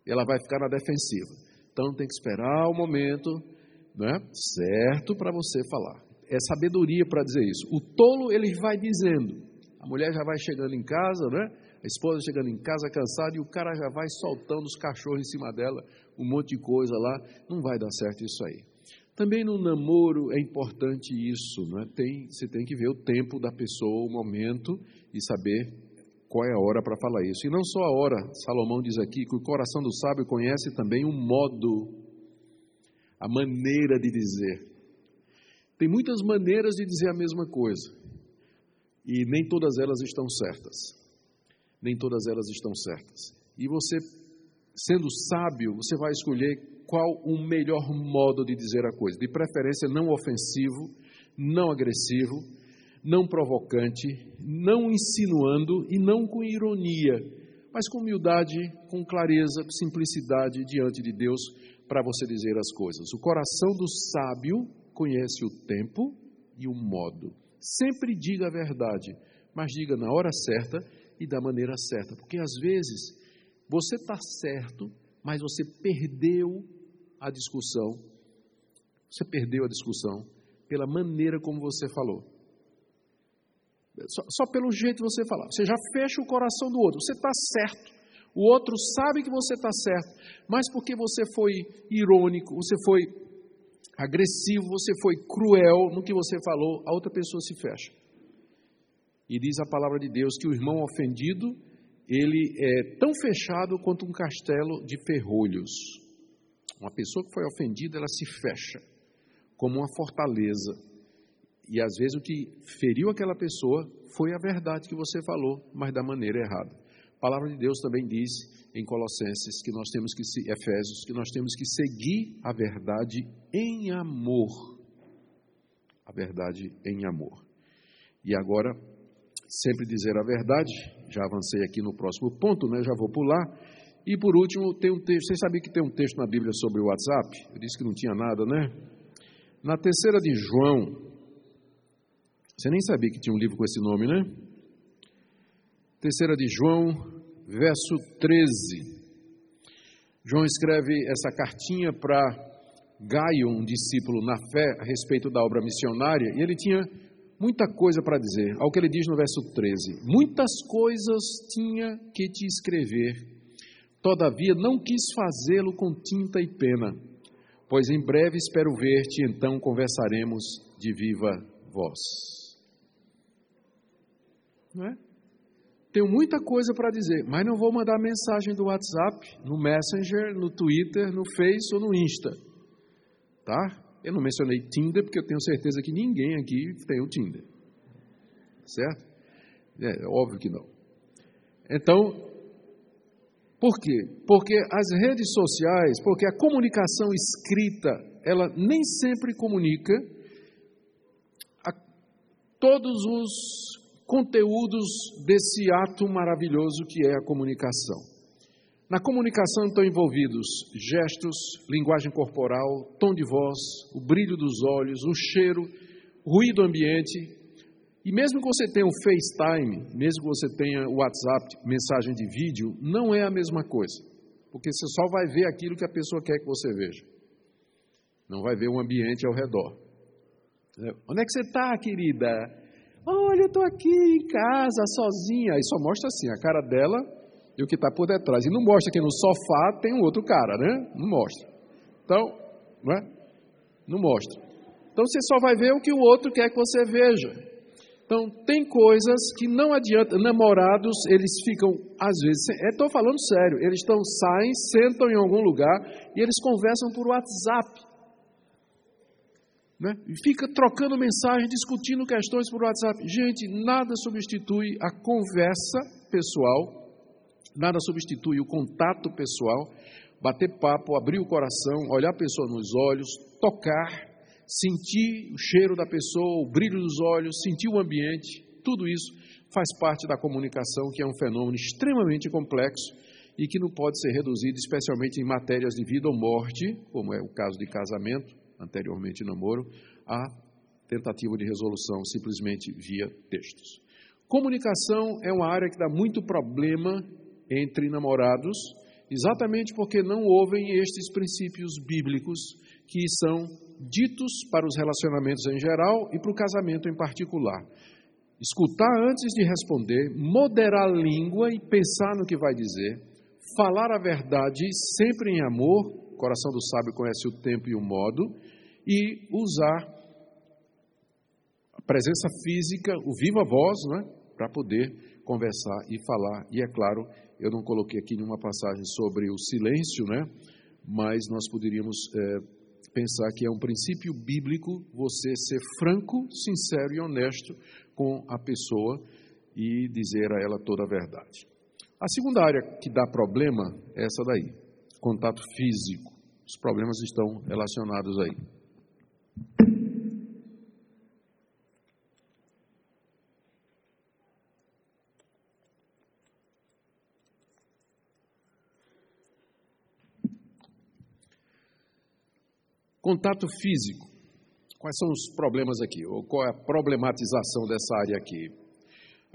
B: ela vai ficar na defensiva. Então tem que esperar o momento né, certo para você falar. É sabedoria para dizer isso. O tolo, ele vai dizendo. A mulher já vai chegando em casa, né? A esposa chegando em casa cansada e o cara já vai soltando os cachorros em cima dela, um monte de coisa lá. Não vai dar certo isso aí. Também no namoro é importante isso, né? Tem, você tem que ver o tempo da pessoa, o momento e saber qual é a hora para falar isso. E não só a hora, Salomão diz aqui que o coração do sábio conhece também o modo a maneira de dizer. Tem muitas maneiras de dizer a mesma coisa, e nem todas elas estão certas. Nem todas elas estão certas. E você, sendo sábio, você vai escolher qual o melhor modo de dizer a coisa. De preferência, não ofensivo, não agressivo, não provocante, não insinuando e não com ironia, mas com humildade, com clareza, com simplicidade diante de Deus, para você dizer as coisas. O coração do sábio conhece o tempo e o modo. Sempre diga a verdade, mas diga na hora certa e da maneira certa, porque às vezes você está certo, mas você perdeu a discussão. Você perdeu a discussão pela maneira como você falou. Só, só pelo jeito de você falar. Você já fecha o coração do outro. Você está certo. O outro sabe que você está certo, mas porque você foi irônico, você foi agressivo, você foi cruel no que você falou, a outra pessoa se fecha. E diz a palavra de Deus que o irmão ofendido, ele é tão fechado quanto um castelo de ferrolhos. Uma pessoa que foi ofendida, ela se fecha como uma fortaleza. E às vezes o que feriu aquela pessoa foi a verdade que você falou, mas da maneira errada. A palavra de Deus também diz em Colossenses que nós temos que Efésios que nós temos que seguir a verdade em amor. A verdade em amor. E agora, sempre dizer a verdade, já avancei aqui no próximo ponto, né? Já vou pular. E por último, tem um texto, vocês sabem que tem um texto na Bíblia sobre o WhatsApp? Eu disse que não tinha nada, né? Na terceira de João, você nem sabia que tinha um livro com esse nome, né? Terceira de João, verso 13. João escreve essa cartinha para Gaio, um discípulo na fé, a respeito da obra missionária, e ele tinha muita coisa para dizer. Ao que ele diz no verso 13: Muitas coisas tinha que te escrever, todavia não quis fazê-lo com tinta e pena, pois em breve espero ver-te, então conversaremos de viva voz. Não é? Tenho muita coisa para dizer, mas não vou mandar mensagem do WhatsApp, no Messenger, no Twitter, no Face ou no Insta. Tá? Eu não mencionei Tinder porque eu tenho certeza que ninguém aqui tem o Tinder. Certo? É, óbvio que não. Então, por quê? Porque as redes sociais, porque a comunicação escrita, ela nem sempre comunica a todos os conteúdos desse ato maravilhoso que é a comunicação. Na comunicação estão envolvidos gestos, linguagem corporal, tom de voz, o brilho dos olhos, o cheiro, ruído ambiente. E mesmo que você tenha o FaceTime, mesmo que você tenha o WhatsApp, mensagem de vídeo, não é a mesma coisa. Porque você só vai ver aquilo que a pessoa quer que você veja. Não vai ver o ambiente ao redor. Onde é que você está, querida? Olha, eu estou aqui em casa, sozinha. Aí só mostra assim, a cara dela e o que está por detrás. E não mostra que no sofá tem um outro cara, né? Não mostra. Então, não é? Não mostra. Então você só vai ver o que o outro quer que você veja. Então, tem coisas que não adianta. Namorados, eles ficam, às vezes, estou falando sério, eles estão, saem, sentam em algum lugar e eles conversam por WhatsApp. Né? E fica trocando mensagem, discutindo questões por WhatsApp. Gente, nada substitui a conversa pessoal, nada substitui o contato pessoal, bater papo, abrir o coração, olhar a pessoa nos olhos, tocar, sentir o cheiro da pessoa, o brilho dos olhos, sentir o ambiente, tudo isso faz parte da comunicação, que é um fenômeno extremamente complexo e que não pode ser reduzido, especialmente em matérias de vida ou morte, como é o caso de casamento, anteriormente namoro, a tentativa de resolução simplesmente via textos. Comunicação é uma área que dá muito problema entre namorados, exatamente porque não ouvem estes princípios bíblicos que são ditos para os relacionamentos em geral e para o casamento em particular. Escutar antes de responder, moderar a língua e pensar no que vai dizer, falar a verdade sempre em amor, coração do sábio conhece o tempo e o modo, e usar a presença física, o viva voz, né, para poder conversar e falar. E é claro, eu não coloquei aqui nenhuma passagem sobre o silêncio, né, mas nós poderíamos é, pensar que é um princípio bíblico você ser franco, sincero e honesto com a pessoa e dizer a ela toda a verdade. A segunda área que dá problema é essa daí, contato físico. Os problemas estão relacionados aí. Contato físico. Quais são os problemas aqui? Ou qual é a problematização dessa área aqui?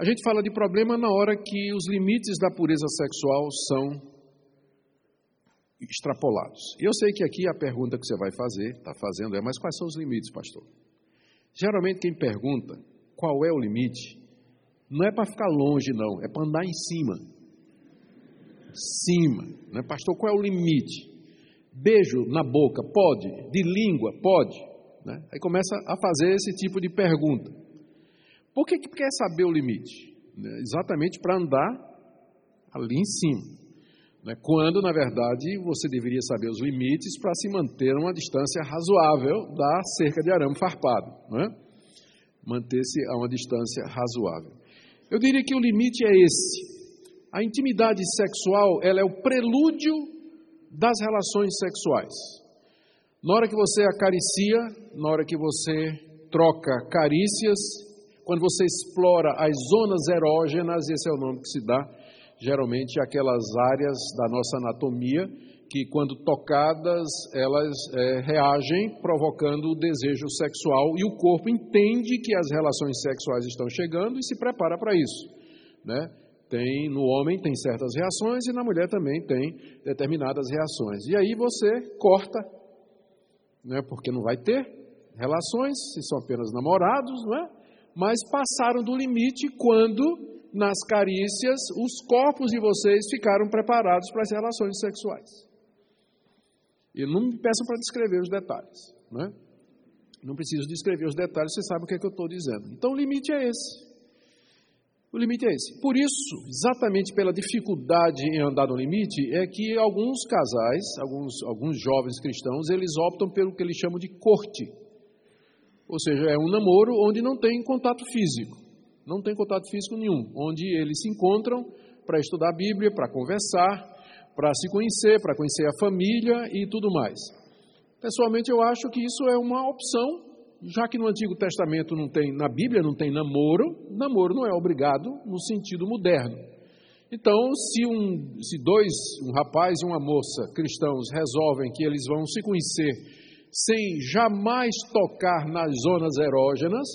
B: A gente fala de problema na hora que os limites da pureza sexual são extrapolados. Eu sei que aqui a pergunta que você vai fazer, está fazendo, é: mas quais são os limites, pastor? Geralmente quem pergunta qual é o limite, não é para ficar longe, não, é para andar em cima. Cima, né? Pastor, qual é o limite? Beijo na boca, pode? De língua, pode? Né? Aí começa a fazer esse tipo de pergunta. Por que, que quer saber o limite? Né? Exatamente para andar ali em cima. Né? Quando, na verdade, você deveria saber os limites para se manter uma distância razoável da cerca de arame farpado. Né? Manter-se a uma distância razoável. Eu diria que o limite é esse. A intimidade sexual ela é o prelúdio das relações sexuais. Na hora que você acaricia, na hora que você troca carícias, quando você explora as zonas erógenas, esse é o nome que se dá, geralmente aquelas áreas da nossa anatomia que, quando tocadas, elas é, reagem, provocando o desejo sexual, e o corpo entende que as relações sexuais estão chegando e se prepara para isso. Né? Tem, no homem tem certas reações e na mulher também tem determinadas reações. E aí você corta, né, porque não vai ter relações, se são apenas namorados, não é? Mas passaram do limite quando, nas carícias, os corpos de vocês ficaram preparados para as relações sexuais. E não me peçam para descrever os detalhes, né? Não preciso descrever os detalhes, você sabe o que, é que eu estou dizendo. Então o limite é esse. O limite é esse. Por isso, exatamente pela dificuldade em andar no limite, é que alguns casais, alguns, alguns jovens cristãos, eles optam pelo que eles chamam de corte. Ou seja, é um namoro onde não tem contato físico. Não tem contato físico nenhum. Onde eles se encontram para estudar a Bíblia, para conversar, para se conhecer, para conhecer a família e tudo mais. Pessoalmente, eu acho que isso é uma opção já que no Antigo Testamento não tem, na Bíblia não tem namoro, namoro não é obrigado no sentido moderno. Então, se, um, se dois, um rapaz e uma moça cristãos resolvem que eles vão se conhecer sem jamais tocar nas zonas erógenas,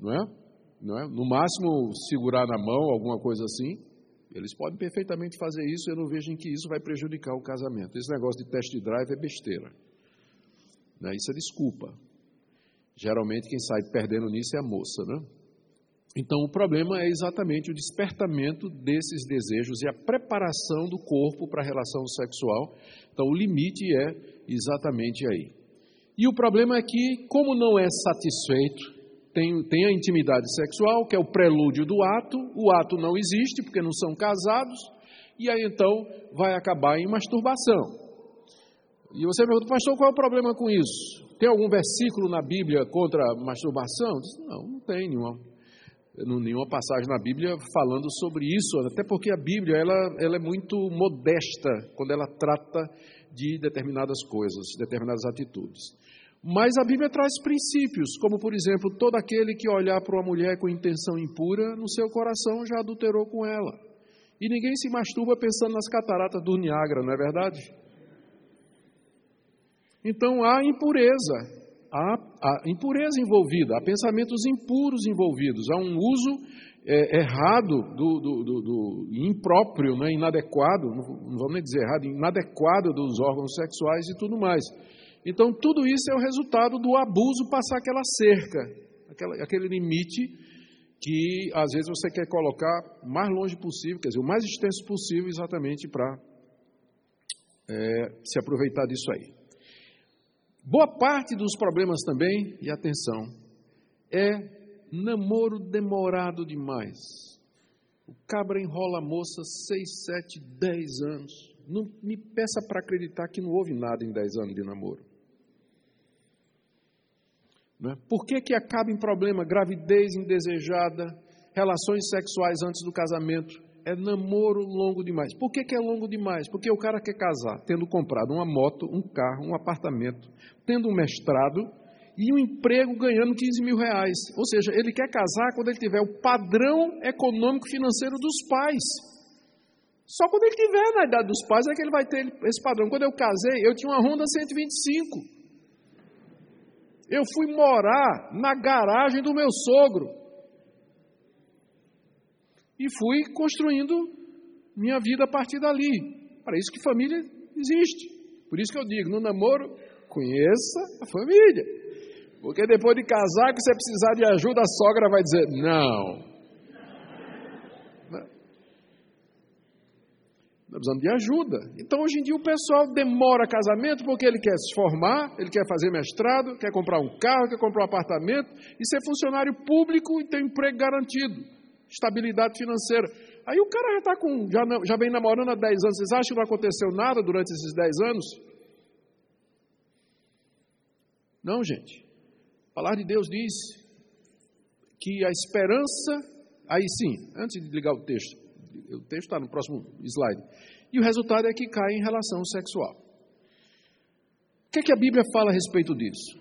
B: não é? Não é? no máximo segurar na mão, alguma coisa assim, eles podem perfeitamente fazer isso, eu não vejo em que isso vai prejudicar o casamento. Esse negócio de test drive é besteira. Né? Isso é desculpa. Geralmente quem sai perdendo nisso é a moça, né? Então o problema é exatamente o despertamento desses desejos e a preparação do corpo para a relação sexual. Então o limite é exatamente aí. E o problema é que, como não é satisfeito, tem, tem a intimidade sexual, que é o prelúdio do ato, o ato não existe porque não são casados, e aí então vai acabar em masturbação. E você pergunta, pastor, qual é o problema com isso? Tem algum versículo na Bíblia contra a masturbação? Diz, não, não tem nenhuma, nenhuma passagem na Bíblia falando sobre isso, até porque a Bíblia ela, ela é muito modesta quando ela trata de determinadas coisas, determinadas atitudes. Mas a Bíblia traz princípios, como por exemplo, todo aquele que olhar para uma mulher com intenção impura, no seu coração já adulterou com ela. E ninguém se masturba pensando nas cataratas do Niágara, não é verdade? Então há impureza, há, há impureza envolvida, há pensamentos impuros envolvidos, há um uso é, errado, do, do, do, do, impróprio, né, inadequado, não vamos nem dizer errado, inadequado dos órgãos sexuais e tudo mais. Então, tudo isso é o resultado do abuso passar aquela cerca, aquela, aquele limite que às vezes você quer colocar mais longe possível, quer dizer, o mais extenso possível, exatamente para é, se aproveitar disso aí. Boa parte dos problemas também, e atenção, é namoro demorado demais. O cabra enrola a moça seis, sete, dez anos. Não me peça para acreditar que não houve nada em dez anos de namoro. É? Por que, que acaba em problema? Gravidez indesejada, relações sexuais antes do casamento. É namoro longo demais. Por que, que é longo demais? Porque o cara quer casar, tendo comprado uma moto, um carro, um apartamento, tendo um mestrado e um emprego ganhando 15 mil reais. Ou seja, ele quer casar quando ele tiver o padrão econômico financeiro dos pais. Só quando ele tiver na idade dos pais é que ele vai ter esse padrão. Quando eu casei, eu tinha uma Honda 125. Eu fui morar na garagem do meu sogro. E fui construindo minha vida a partir dali. Para isso que família existe. Por isso que eu digo, no namoro, conheça a família. Porque depois de casar, que você precisar de ajuda, a sogra vai dizer: não. Nós precisamos de ajuda. Então, hoje em dia, o pessoal demora casamento porque ele quer se formar, ele quer fazer mestrado, quer comprar um carro, quer comprar um apartamento e ser funcionário público e ter um emprego garantido, estabilidade financeira. Aí o cara já, tá com, já, já vem namorando há 10 anos. Vocês acham que não aconteceu nada durante esses 10 anos? Não, gente. A palavra de Deus diz que a esperança, aí sim, antes de ligar o texto, o texto está no próximo slide. E o resultado é que cai em relação sexual. O que, é que a Bíblia fala a respeito disso?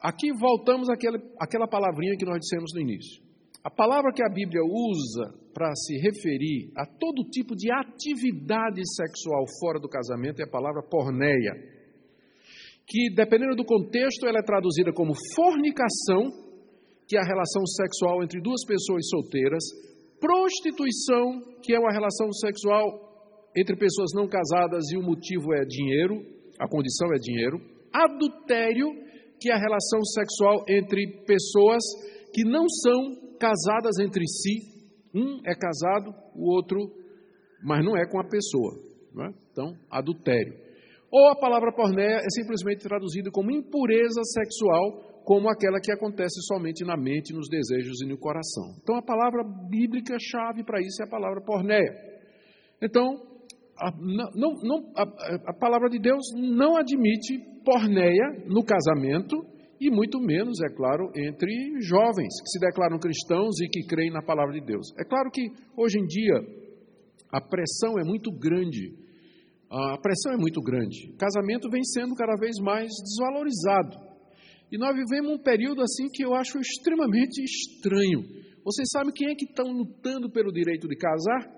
B: Aqui voltamos àquela, àquela palavrinha que nós dissemos no início. A palavra que a Bíblia usa para se referir a todo tipo de atividade sexual fora do casamento é a palavra porneia, que dependendo do contexto ela é traduzida como fornicação, que é a relação sexual entre duas pessoas solteiras, prostituição, que é uma relação sexual entre pessoas não casadas e o motivo é dinheiro, a condição é dinheiro, adultério, que é a relação sexual entre pessoas que não são casadas entre si, um é casado, o outro, mas não é com a pessoa. É? Então, adultério. Ou a palavra pornéia é simplesmente traduzida como impureza sexual, como aquela que acontece somente na mente, nos desejos e no coração. Então a palavra bíblica chave para isso é a palavra pornéia. Então, a, não, não, a, a palavra de Deus não admite pornéia no casamento e muito menos, é claro, entre jovens que se declaram cristãos e que creem na palavra de Deus. É claro que hoje em dia a pressão é muito grande. A pressão é muito grande. O casamento vem sendo cada vez mais desvalorizado. E nós vivemos um período assim que eu acho extremamente estranho. Vocês sabem quem é que estão lutando pelo direito de casar?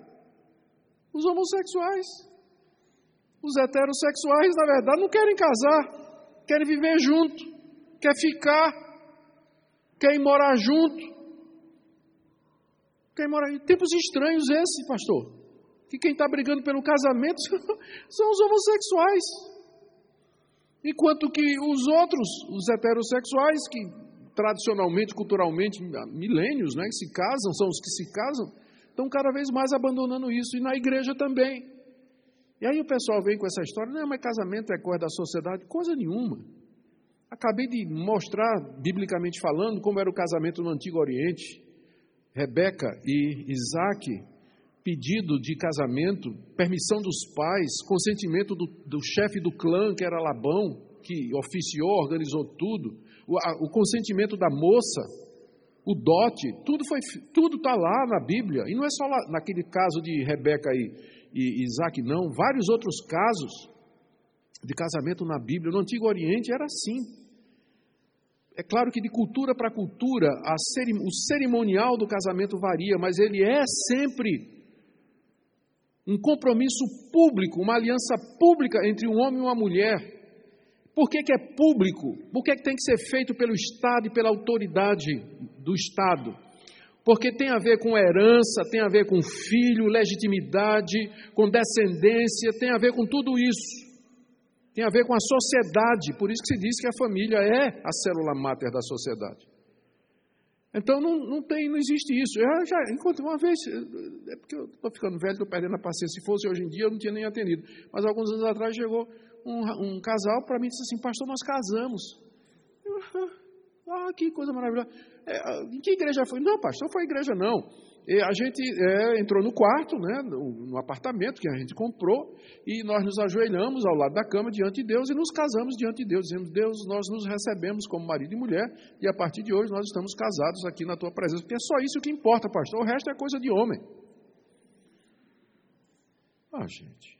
B: Os homossexuais. Os heterossexuais, na verdade, não querem casar, querem viver junto, quer ficar, querem morar junto. Querem morar. Tempos estranhos esses, pastor. Que quem está brigando pelo casamento (laughs) são os homossexuais. Enquanto que os outros, os heterossexuais, que tradicionalmente, culturalmente, milênios, né, que se casam, são os que se casam, estão cada vez mais abandonando isso, e na igreja também. E aí o pessoal vem com essa história, não, mas casamento é coisa da sociedade, coisa nenhuma. Acabei de mostrar, biblicamente falando, como era o casamento no Antigo Oriente. Rebeca e Isaac, pedido de casamento, permissão dos pais, consentimento do, do chefe do clã, que era Labão, que oficiou, organizou tudo, o, a, o consentimento da moça, o dote, tudo foi, tudo está lá na Bíblia. E não é só lá, naquele caso de Rebeca e, e Isaac, não. Vários outros casos de casamento na Bíblia. No Antigo Oriente era assim. É claro que de cultura para cultura cerim, o cerimonial do casamento varia, mas ele é sempre um compromisso público, uma aliança pública entre um homem e uma mulher. Por que, que é público? Por que, que tem que ser feito pelo Estado e pela autoridade do Estado? Porque tem a ver com herança, tem a ver com filho, legitimidade, com descendência, tem a ver com tudo isso. Tem a ver com a sociedade, por isso que se diz que a família é a célula máter da sociedade. Então não, não tem, não existe isso. Eu já encontrei uma vez, é porque eu estou ficando velho, estou perdendo a paciência. Se fosse hoje em dia, eu não tinha nem atendido. Mas alguns anos atrás chegou um, um casal para mim e disse assim, pastor, nós casamos. Eu, ah, que coisa maravilhosa. É, em que igreja foi? Não, pastor, foi igreja não. E a gente é, entrou no quarto, né, no, no, apartamento que a gente comprou, e nós nos ajoelhamos ao lado da cama diante de Deus e nos casamos diante de Deus. Dizemos, Deus, nós nos recebemos como marido e mulher, e a partir de hoje nós estamos casados aqui na tua presença, porque é só isso que importa, pastor. O resto é coisa de homem. Ah, gente.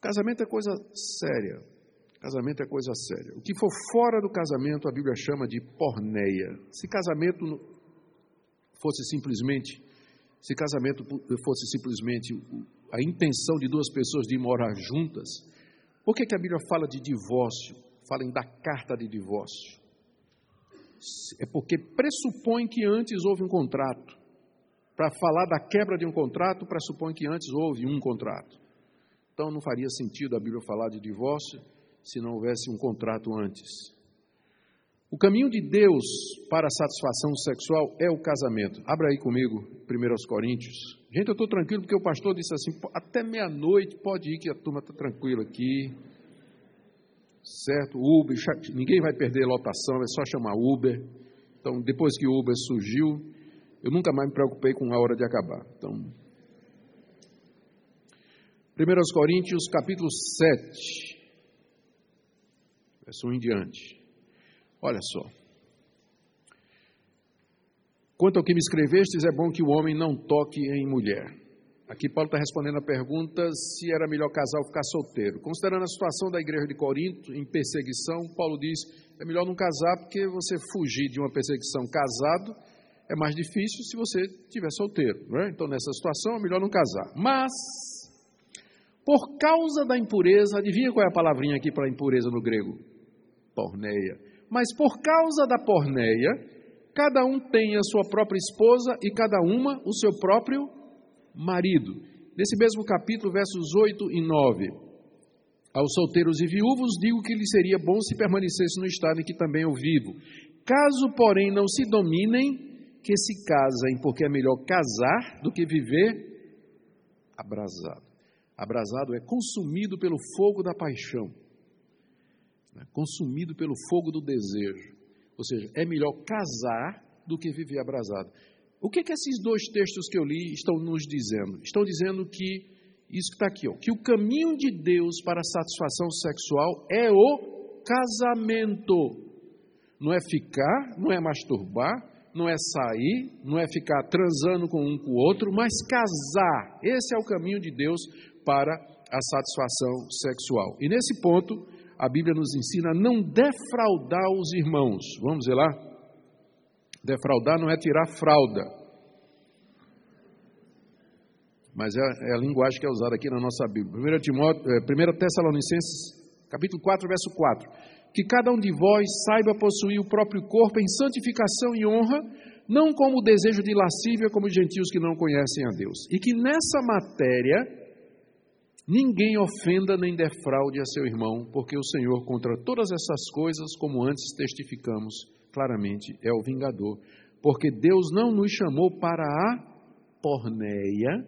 B: Casamento é coisa séria. Casamento é coisa séria. O que for fora do casamento, a Bíblia chama de porneia. Se casamento fosse simplesmente, se casamento fosse simplesmente a intenção de duas pessoas de morar juntas, por que, que a Bíblia fala de divórcio? Fala em dar carta de divórcio. É porque pressupõe que antes houve um contrato. Para falar da quebra de um contrato, pressupõe que antes houve um contrato. Então não faria sentido a Bíblia falar de divórcio se não houvesse um contrato antes. O caminho de Deus para a satisfação sexual é o casamento. Abra aí comigo, 1 Coríntios. Gente, eu estou tranquilo porque o pastor disse assim: até meia-noite pode ir, que a turma está tranquila aqui. Certo? Uber, ninguém vai perder lotação, é só chamar Uber. Então, depois que o Uber surgiu, eu nunca mais me preocupei com a hora de acabar. Então, 1 Coríntios capítulo 7, verso 1 em diante. Olha só. Quanto ao que me escrevestes, é bom que o homem não toque em mulher. Aqui Paulo está respondendo a pergunta se era melhor casar ou ficar solteiro. Considerando a situação da igreja de Corinto, em perseguição, Paulo diz: é melhor não casar porque você fugir de uma perseguição casado é mais difícil se você estiver solteiro. É? Então, nessa situação, é melhor não casar. Mas, por causa da impureza, adivinha qual é a palavrinha aqui para impureza no grego? Porneia mas por causa da porneia, cada um tem a sua própria esposa e cada uma o seu próprio marido. Nesse mesmo capítulo, versos 8 e 9. Aos solteiros e viúvos digo que lhe seria bom se permanecesse no estado em que também eu vivo. Caso, porém, não se dominem, que se casem, porque é melhor casar do que viver abrasado. Abrasado é consumido pelo fogo da paixão né, consumido pelo fogo do desejo. Ou seja, é melhor casar do que viver abrasado. O que, que esses dois textos que eu li estão nos dizendo? Estão dizendo que, isso que está aqui, ó, que o caminho de Deus para a satisfação sexual é o casamento. Não é ficar, não é masturbar, não é sair, não é ficar transando com um com o outro, mas casar. Esse é o caminho de Deus para a satisfação sexual. E nesse ponto, a Bíblia nos ensina a não defraudar os irmãos. Vamos ver lá? Defraudar não é tirar fralda. Mas é, é a linguagem que é usada aqui na nossa Bíblia. 1, Timóteo, 1 é, Tessalonicenses, capítulo 4, verso 4. Que cada um de vós saiba possuir o próprio corpo em santificação e honra, não como desejo de lascívia, como os gentios que não conhecem a Deus. E que nessa matéria Ninguém ofenda nem defraude a seu irmão, porque o Senhor, contra todas essas coisas, como antes testificamos claramente, é o vingador. Porque Deus não nos chamou para a porneia,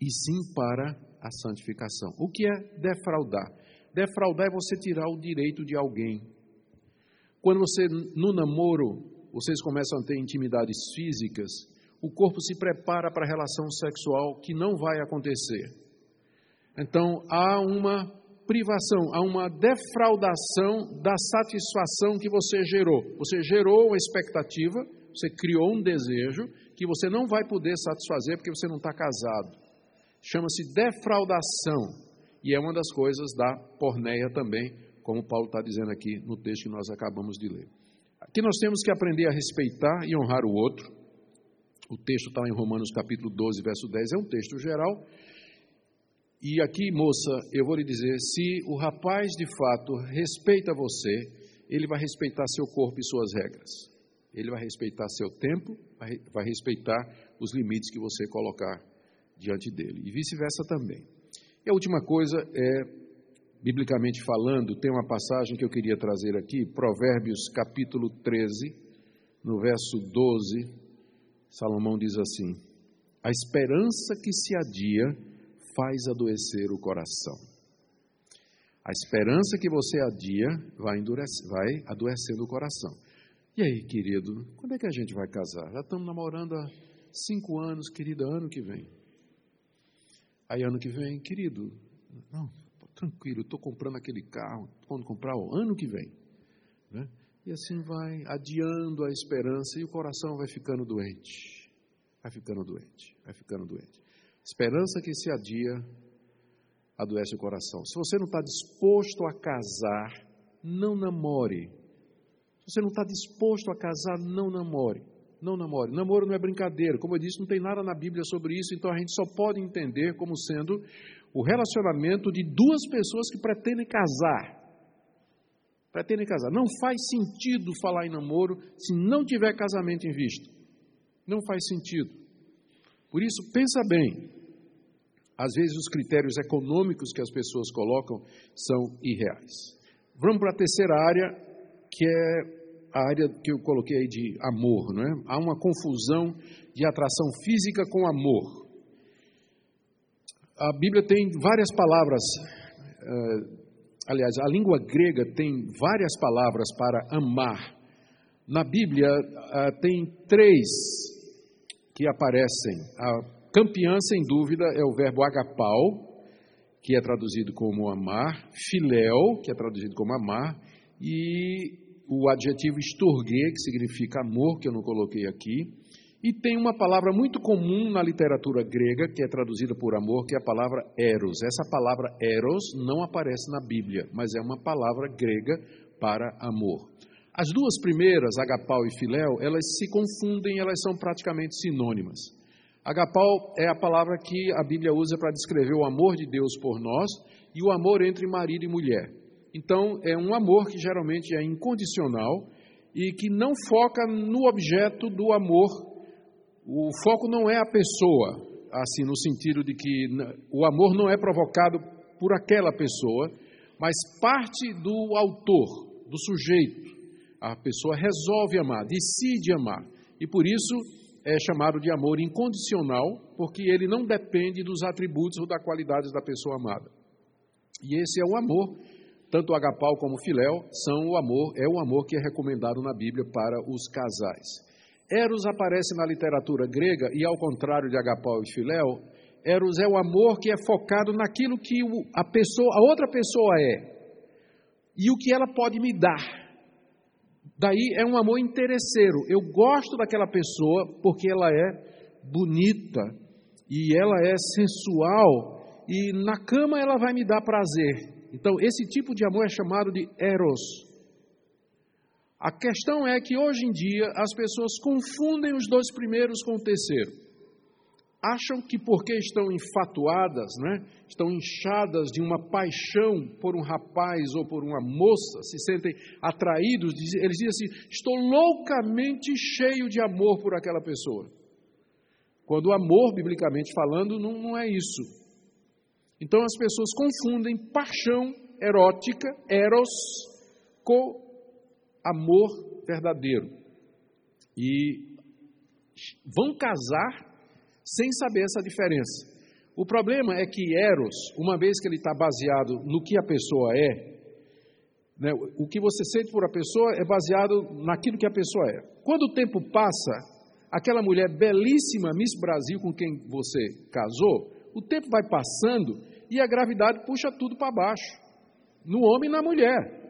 B: e sim para a santificação. O que é defraudar? Defraudar é você tirar o direito de alguém. Quando você, no namoro, vocês começam a ter intimidades físicas, o corpo se prepara para a relação sexual que não vai acontecer. Então, há uma privação, há uma defraudação da satisfação que você gerou. Você gerou uma expectativa, você criou um desejo que você não vai poder satisfazer porque você não está casado. Chama-se defraudação. E é uma das coisas da porneia também, como Paulo está dizendo aqui no texto que nós acabamos de ler. Aqui nós temos que aprender a respeitar e honrar o outro. O texto está em Romanos capítulo 12, verso 10, é um texto geral. E aqui, moça, eu vou lhe dizer: se o rapaz de fato respeita você, ele vai respeitar seu corpo e suas regras. Ele vai respeitar seu tempo, vai respeitar os limites que você colocar diante dele. E vice-versa também. E a última coisa é biblicamente falando, tem uma passagem que eu queria trazer aqui, Provérbios capítulo 13, no verso 12, Salomão diz assim: A esperança que se adia faz adoecer o coração. A esperança que você adia vai, endurece, vai adoecendo o coração. E aí, querido, quando é que a gente vai casar? Já estamos namorando há cinco anos, querida, ano que vem. Aí, ano que vem, querido, não, tranquilo, estou comprando aquele carro, quando comprar o ano que vem. Né? E assim vai adiando a esperança e o coração vai ficando doente. Vai ficando doente, vai ficando doente. Esperança que se adia adoece o coração. Se você não está disposto a casar, não namore. Se você não está disposto a casar, não namore. Não namore. Namoro não é brincadeira. Como eu disse, não tem nada na Bíblia sobre isso, então a gente só pode entender como sendo o relacionamento de duas pessoas que pretendem casar. Pretendem casar. Não faz sentido falar em namoro se não tiver casamento em vista. Não faz sentido. Por isso, pensa bem. Às vezes os critérios econômicos que as pessoas colocam são irreais. Vamos para a terceira área, que é a área que eu coloquei aí de amor, não é? Há uma confusão de atração física com amor a Bíblia tem várias palavras, uh, aliás, a língua grega tem várias palavras para amar. Na Bíblia uh, tem três que aparecem. A campeã, sem dúvida, é o verbo agapau, que é traduzido como amar, filéu, que é traduzido como amar, e o adjetivo esturgue, que significa amor, que eu não coloquei aqui, e tem uma palavra muito comum na literatura grega, que é traduzida por amor, que é a palavra eros. Essa palavra eros não aparece na Bíblia, mas é uma palavra grega para amor. As duas primeiras, agapau e filéu, elas se confundem, elas são praticamente sinônimas. Agapau é a palavra que a Bíblia usa para descrever o amor de Deus por nós e o amor entre marido e mulher. Então, é um amor que geralmente é incondicional e que não foca no objeto do amor o foco não é a pessoa, assim, no sentido de que o amor não é provocado por aquela pessoa, mas parte do autor, do sujeito. A pessoa resolve amar, decide amar. E por isso é chamado de amor incondicional, porque ele não depende dos atributos ou da qualidade da pessoa amada. E esse é o amor, tanto o agapau como o filéu são o amor, é o amor que é recomendado na Bíblia para os casais. Eros aparece na literatura grega e, ao contrário de Agapau e Filéu, Eros é o amor que é focado naquilo que a, pessoa, a outra pessoa é e o que ela pode me dar. Daí é um amor interesseiro. Eu gosto daquela pessoa porque ela é bonita e ela é sensual e na cama ela vai me dar prazer. Então, esse tipo de amor é chamado de eros. A questão é que hoje em dia as pessoas confundem os dois primeiros com o terceiro. Acham que porque estão enfatuadas, né, estão inchadas de uma paixão por um rapaz ou por uma moça, se sentem atraídos, eles dizem assim: estou loucamente cheio de amor por aquela pessoa. Quando o amor, biblicamente falando, não, não é isso. Então as pessoas confundem paixão erótica, eros, com amor verdadeiro. E vão casar sem saber essa diferença. O problema é que Eros, uma vez que ele está baseado no que a pessoa é, né, o que você sente por a pessoa é baseado naquilo que a pessoa é. Quando o tempo passa, aquela mulher belíssima, Miss Brasil, com quem você casou, o tempo vai passando e a gravidade puxa tudo para baixo, no homem e na mulher.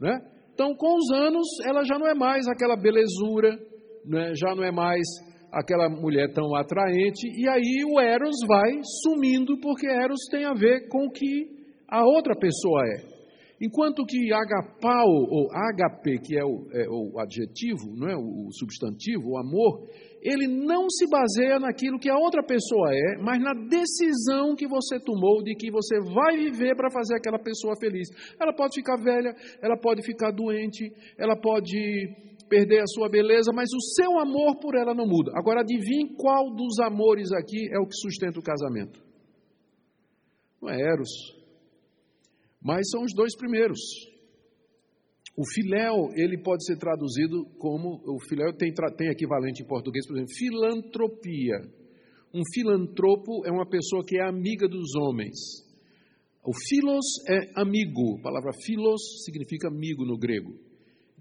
B: Né? Então, com os anos, ela já não é mais aquela belezura, né? já não é mais aquela mulher tão atraente, e aí o Eros vai sumindo, porque Eros tem a ver com o que a outra pessoa é. Enquanto que agapau, ou agape, que é o, é o adjetivo, não é? o substantivo, o amor, ele não se baseia naquilo que a outra pessoa é, mas na decisão que você tomou de que você vai viver para fazer aquela pessoa feliz. Ela pode ficar velha, ela pode ficar doente, ela pode perder a sua beleza, mas o seu amor por ela não muda. Agora, adivinhe qual dos amores aqui é o que sustenta o casamento? Não é Eros, mas são os dois primeiros. O filéu, ele pode ser traduzido como, o filéu tem, tem equivalente em português, por exemplo, filantropia. Um filantropo é uma pessoa que é amiga dos homens. O filos é amigo, a palavra filos significa amigo no grego.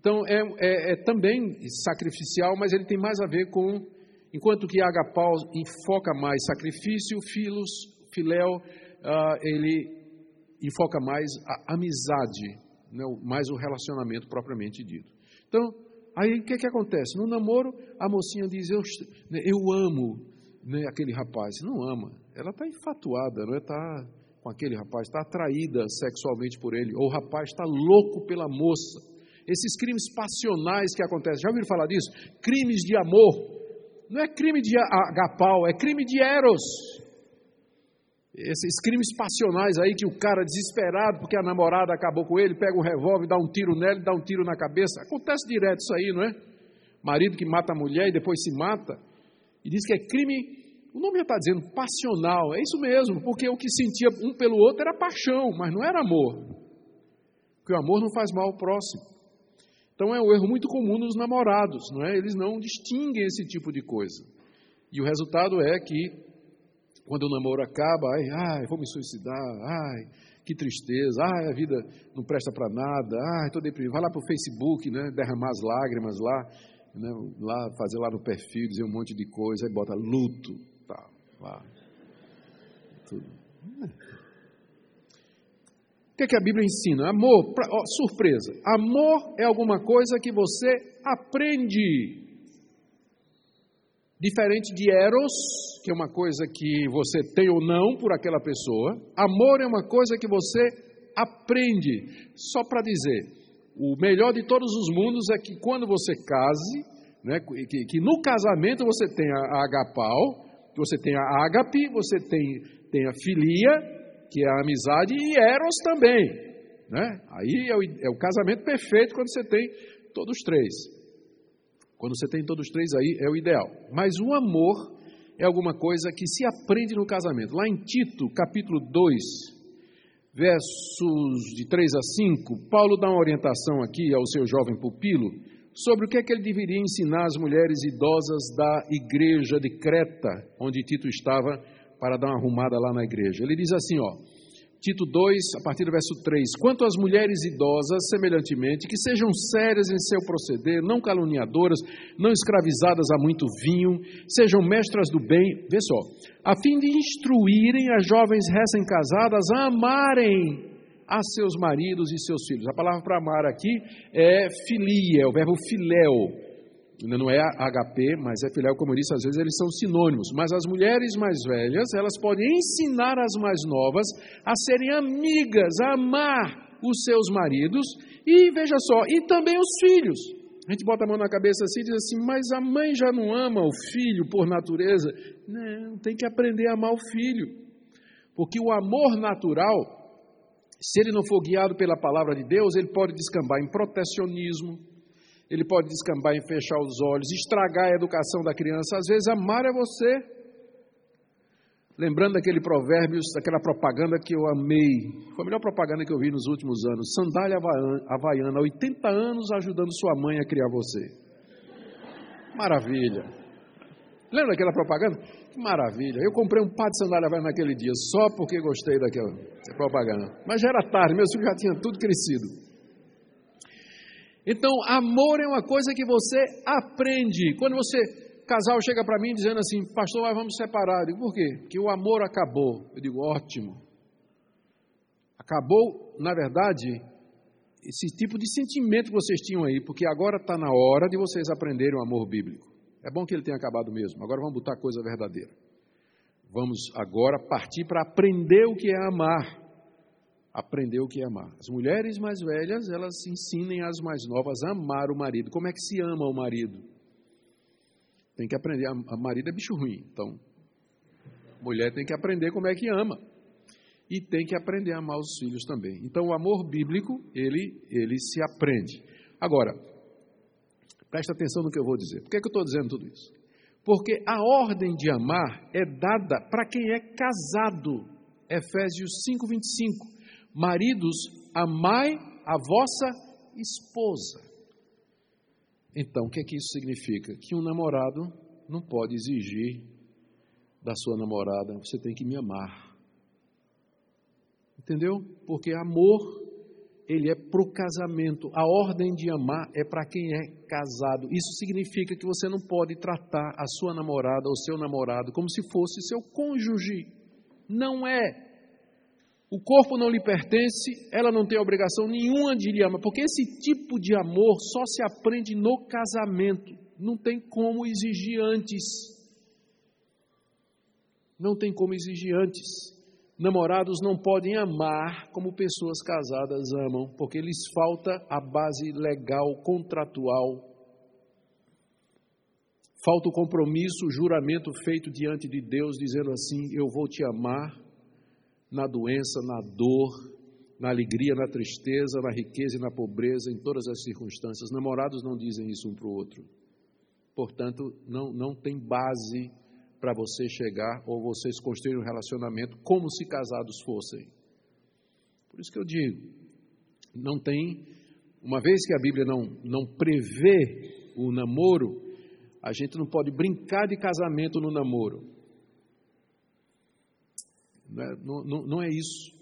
B: Então é, é, é também sacrificial, mas ele tem mais a ver com, enquanto que agapau enfoca mais sacrifício, filos, filéu, uh, ele enfoca mais a amizade, né, mais o relacionamento propriamente dito. Então, aí o que, que acontece? No namoro, a mocinha diz: Eu, né, eu amo né, aquele rapaz. Não ama, ela está enfatuada, não está é? com aquele rapaz, está atraída sexualmente por ele, ou o rapaz está louco pela moça. Esses crimes passionais que acontecem, já ouviram falar disso? Crimes de amor. Não é crime de agapau, é crime de eros esses crimes passionais aí que o cara desesperado porque a namorada acabou com ele, pega um revólver, dá um tiro nela, dá um tiro na cabeça. Acontece direto isso aí, não é? Marido que mata a mulher e depois se mata. E diz que é crime, o nome já está dizendo passional. É isso mesmo, porque o que sentia um pelo outro era paixão, mas não era amor. Porque o amor não faz mal ao próximo. Então é um erro muito comum nos namorados, não é? Eles não distinguem esse tipo de coisa. E o resultado é que quando o namoro acaba, ai, ai, vou me suicidar, ai, que tristeza, ai, a vida não presta para nada, ai, estou deprimido. Vai lá para o Facebook, né, derramar as lágrimas lá, né, lá, fazer lá no perfil, dizer um monte de coisa, aí bota luto, tá, lá. Tudo. O que, é que a Bíblia ensina? Amor, pra, ó, surpresa. Amor é alguma coisa que você aprende. Diferente de Eros, que é uma coisa que você tem ou não por aquela pessoa. Amor é uma coisa que você aprende. Só para dizer, o melhor de todos os mundos é que quando você case, né, que, que no casamento você tem a agapau, você tem a ágape, você tem, tem a filia, que é a amizade, e eros também. Né? Aí é o, é o casamento perfeito quando você tem todos três. Quando você tem todos três aí, é o ideal. Mas o amor é alguma coisa que se aprende no casamento. Lá em Tito, capítulo 2, versos de 3 a 5, Paulo dá uma orientação aqui ao seu jovem pupilo sobre o que é que ele deveria ensinar às mulheres idosas da igreja de Creta, onde Tito estava para dar uma arrumada lá na igreja. Ele diz assim, ó: Tito 2, a partir do verso 3: Quanto às mulheres idosas, semelhantemente, que sejam sérias em seu proceder, não caluniadoras, não escravizadas a muito vinho, sejam mestras do bem, vê só, a fim de instruírem as jovens recém-casadas a amarem a seus maridos e seus filhos. A palavra para amar aqui é filia, é o verbo filéu não é HP, mas é filial, disse, às vezes eles são sinônimos. Mas as mulheres mais velhas, elas podem ensinar as mais novas a serem amigas, a amar os seus maridos e, veja só, e também os filhos. A gente bota a mão na cabeça assim e diz assim, mas a mãe já não ama o filho por natureza. Não, tem que aprender a amar o filho. Porque o amor natural, se ele não for guiado pela palavra de Deus, ele pode descambar em protecionismo, ele pode descambar em fechar os olhos, estragar a educação da criança. Às vezes, amar é você. Lembrando daquele provérbio, daquela propaganda que eu amei, foi a melhor propaganda que eu vi nos últimos anos. Sandália Havaiana, 80 anos ajudando sua mãe a criar você. Maravilha. Lembra daquela propaganda? Que maravilha. Eu comprei um par de sandália velha naquele dia, só porque gostei daquela propaganda. Mas já era tarde, meus filhos já tinham tudo crescido. Então, amor é uma coisa que você aprende. Quando você, casal, chega para mim dizendo assim, pastor, nós vamos separar. Eu digo, por quê? Que o amor acabou. Eu digo, ótimo. Acabou, na verdade, esse tipo de sentimento que vocês tinham aí, porque agora está na hora de vocês aprenderem o amor bíblico. É bom que ele tenha acabado mesmo. Agora vamos botar coisa verdadeira. Vamos agora partir para aprender o que é amar. Aprender o que é amar. As mulheres mais velhas, elas ensinem as mais novas a amar o marido. Como é que se ama o marido? Tem que aprender. A marido é bicho ruim. Então, mulher tem que aprender como é que ama e tem que aprender a amar os filhos também. Então, o amor bíblico, ele, ele se aprende. Agora, presta atenção no que eu vou dizer. Por que, é que eu estou dizendo tudo isso? Porque a ordem de amar é dada para quem é casado. Efésios 5, 25. Maridos, amai a vossa esposa. Então, o que é que isso significa? Que um namorado não pode exigir da sua namorada, você tem que me amar. Entendeu? Porque amor, ele é para o casamento. A ordem de amar é para quem é casado. Isso significa que você não pode tratar a sua namorada ou seu namorado como se fosse seu cônjuge. Não é. O corpo não lhe pertence, ela não tem obrigação nenhuma de lhe amar, porque esse tipo de amor só se aprende no casamento. Não tem como exigir antes. Não tem como exigir antes. Namorados não podem amar como pessoas casadas amam, porque lhes falta a base legal, contratual. Falta o compromisso, o juramento feito diante de Deus, dizendo assim: Eu vou te amar na doença, na dor, na alegria, na tristeza, na riqueza e na pobreza, em todas as circunstâncias. Namorados não dizem isso um para o outro. Portanto, não, não tem base para você chegar ou vocês construírem um relacionamento como se casados fossem. Por isso que eu digo, não tem, uma vez que a Bíblia não, não prevê o namoro, a gente não pode brincar de casamento no namoro. Não é, não, não, é isso.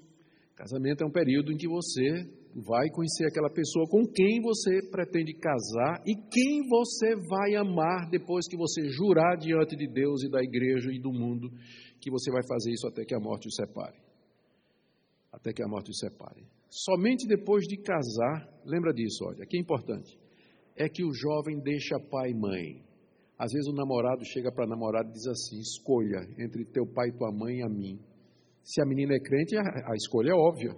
B: Casamento é um período em que você vai conhecer aquela pessoa com quem você pretende casar e quem você vai amar depois que você jurar diante de Deus e da igreja e do mundo que você vai fazer isso até que a morte os separe. Até que a morte os separe. Somente depois de casar, lembra disso, olha, que é importante, é que o jovem deixa pai e mãe. Às vezes o namorado chega para a namorada e diz assim: escolha entre teu pai e tua mãe e a mim. Se a menina é crente, a escolha é óbvia.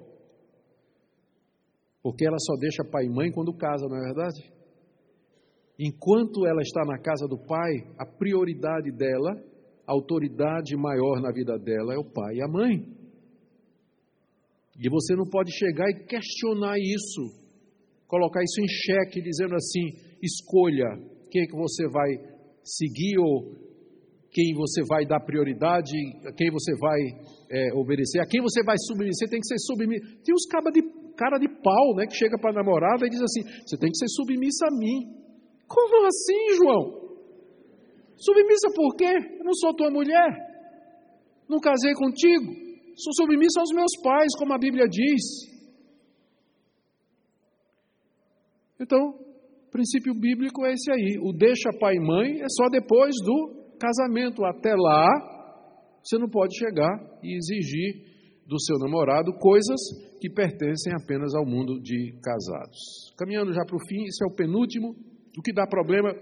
B: Porque ela só deixa pai e mãe quando casa, não é verdade? Enquanto ela está na casa do pai, a prioridade dela, a autoridade maior na vida dela é o pai e a mãe. E você não pode chegar e questionar isso, colocar isso em xeque, dizendo assim: escolha quem é que você vai seguir ou quem você vai dar prioridade, a quem você vai é, obedecer, a quem você vai submeter, tem que ser submisso. Tem uns cabas de cara de pau, né, que chega para a namorada e diz assim: você tem que ser submissa a mim. Como assim, João? Submissa por quê? Eu não sou tua mulher. Não casei contigo. Sou submissa aos meus pais, como a Bíblia diz. Então, o princípio bíblico é esse aí. O deixa pai e mãe é só depois do casamento. Até lá, você não pode chegar e exigir do seu namorado coisas que pertencem apenas ao mundo de casados. Caminhando já para o fim, esse é o penúltimo. O que dá problema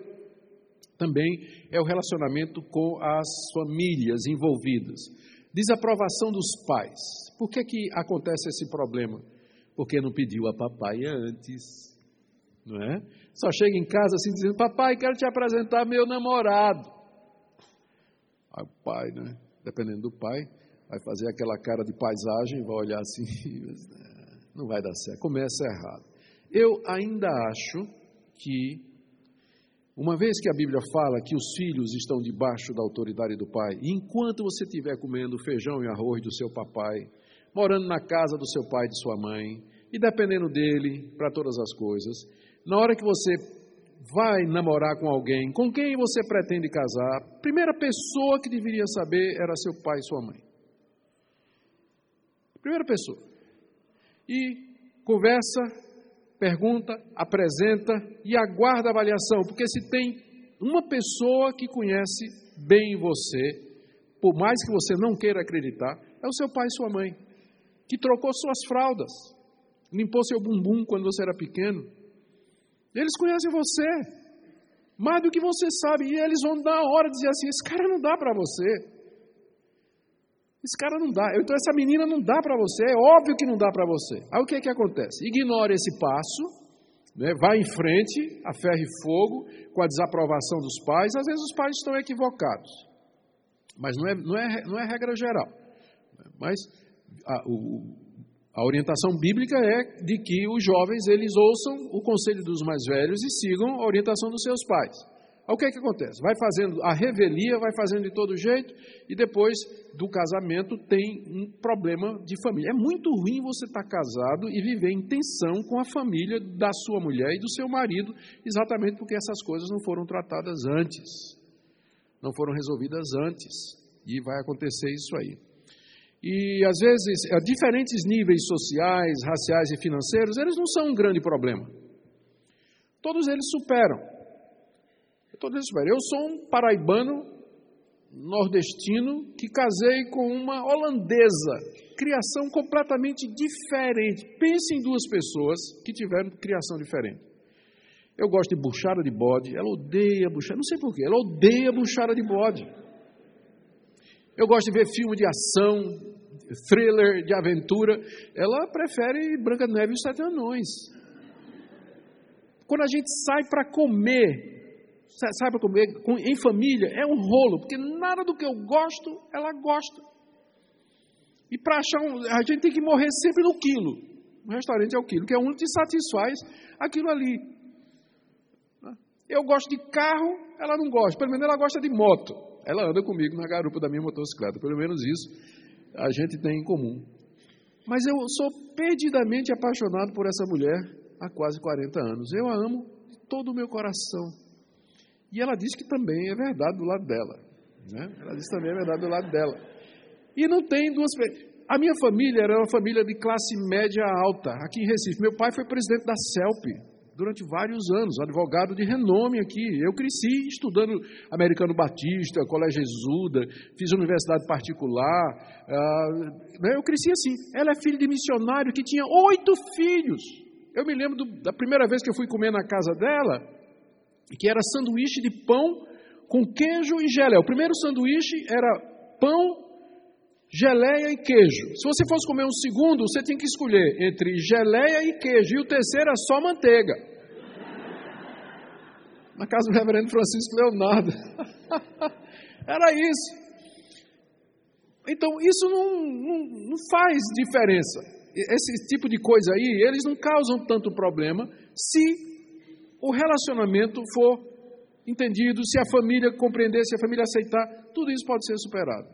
B: também é o relacionamento com as famílias envolvidas. Desaprovação dos pais. Por que, que acontece esse problema? Porque não pediu a papai antes. Não é? Só chega em casa assim dizendo: Papai, quero te apresentar meu namorado. Aí o pai, né? Dependendo do pai, vai fazer aquela cara de paisagem, vai olhar assim, (laughs) não vai dar certo, começa errado. Eu ainda acho que, uma vez que a Bíblia fala que os filhos estão debaixo da autoridade do pai, e enquanto você estiver comendo feijão e arroz do seu papai, morando na casa do seu pai e de sua mãe, e dependendo dele para todas as coisas, na hora que você vai namorar com alguém, com quem você pretende casar, a primeira pessoa que deveria saber era seu pai e sua mãe. Primeira pessoa. E conversa, pergunta, apresenta e aguarda a avaliação, porque se tem uma pessoa que conhece bem você, por mais que você não queira acreditar, é o seu pai e sua mãe, que trocou suas fraldas, limpou seu bumbum quando você era pequeno. Eles conhecem você, mais do que você sabe, e eles vão dar a hora de dizer assim: esse cara não dá para você. Esse cara não dá. Então essa menina não dá para você. É óbvio que não dá para você. Aí o que é que acontece? Ignore esse passo, né? vai em frente, a ferro e fogo, com a desaprovação dos pais. Às vezes os pais estão equivocados. Mas não é, não é, não é regra geral. Mas a, o, a orientação bíblica é de que os jovens eles ouçam o conselho dos mais velhos e sigam a orientação dos seus pais. O que é que acontece? Vai fazendo a revelia, vai fazendo de todo jeito e depois do casamento tem um problema de família. É muito ruim você estar casado e viver em tensão com a família da sua mulher e do seu marido, exatamente porque essas coisas não foram tratadas antes, não foram resolvidas antes. E vai acontecer isso aí. E às vezes, a diferentes níveis sociais, raciais e financeiros, eles não são um grande problema. Todos eles superam. Todos eles superam. Eu sou um paraibano nordestino que casei com uma holandesa, criação completamente diferente. Pense em duas pessoas que tiveram criação diferente. Eu gosto de buchada de bode, ela odeia buchada, não sei porquê, ela odeia buchada de bode. Eu gosto de ver filme de ação, thriller, de aventura. Ela prefere Branca de Neve e os Sete Anões. Quando a gente sai para comer, sai para comer em família, é um rolo, porque nada do que eu gosto, ela gosta. E para achar um, a gente tem que morrer sempre no quilo. O restaurante é o quilo, que é o único que satisfaz aquilo ali. Eu gosto de carro, ela não gosta. Pelo menos ela gosta de moto. Ela anda comigo na garupa da minha motocicleta, pelo menos isso a gente tem em comum. Mas eu sou perdidamente apaixonado por essa mulher há quase 40 anos. Eu a amo de todo o meu coração. E ela diz que também é verdade do lado dela. Né? Ela diz que também é verdade do lado dela. E não tem duas. A minha família era uma família de classe média alta, aqui em Recife. Meu pai foi presidente da CELP durante vários anos, advogado de renome aqui. Eu cresci estudando Americano Batista, Colégio Exuda, fiz universidade particular. Uh, eu cresci assim. Ela é filha de missionário que tinha oito filhos. Eu me lembro do, da primeira vez que eu fui comer na casa dela, que era sanduíche de pão com queijo e geleia. O primeiro sanduíche era pão, geleia e queijo. Se você fosse comer um segundo, você tinha que escolher entre geleia e queijo, e o terceiro era só manteiga. Na casa do reverendo Francisco Leonardo. (laughs) era isso. Então, isso não, não, não faz diferença. Esse tipo de coisa aí, eles não causam tanto problema se o relacionamento for entendido, se a família compreender, se a família aceitar, tudo isso pode ser superado.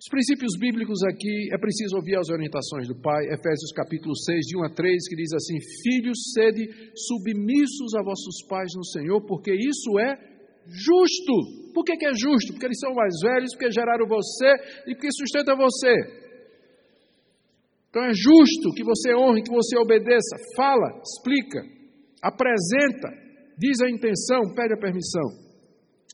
B: Os princípios bíblicos aqui é preciso ouvir as orientações do Pai, Efésios capítulo 6, de 1 a 3, que diz assim: Filhos, sede submissos a vossos pais no Senhor, porque isso é justo. Por que, que é justo? Porque eles são mais velhos, porque geraram você e porque sustenta você. Então é justo que você honre, que você obedeça, fala, explica, apresenta, diz a intenção, pede a permissão.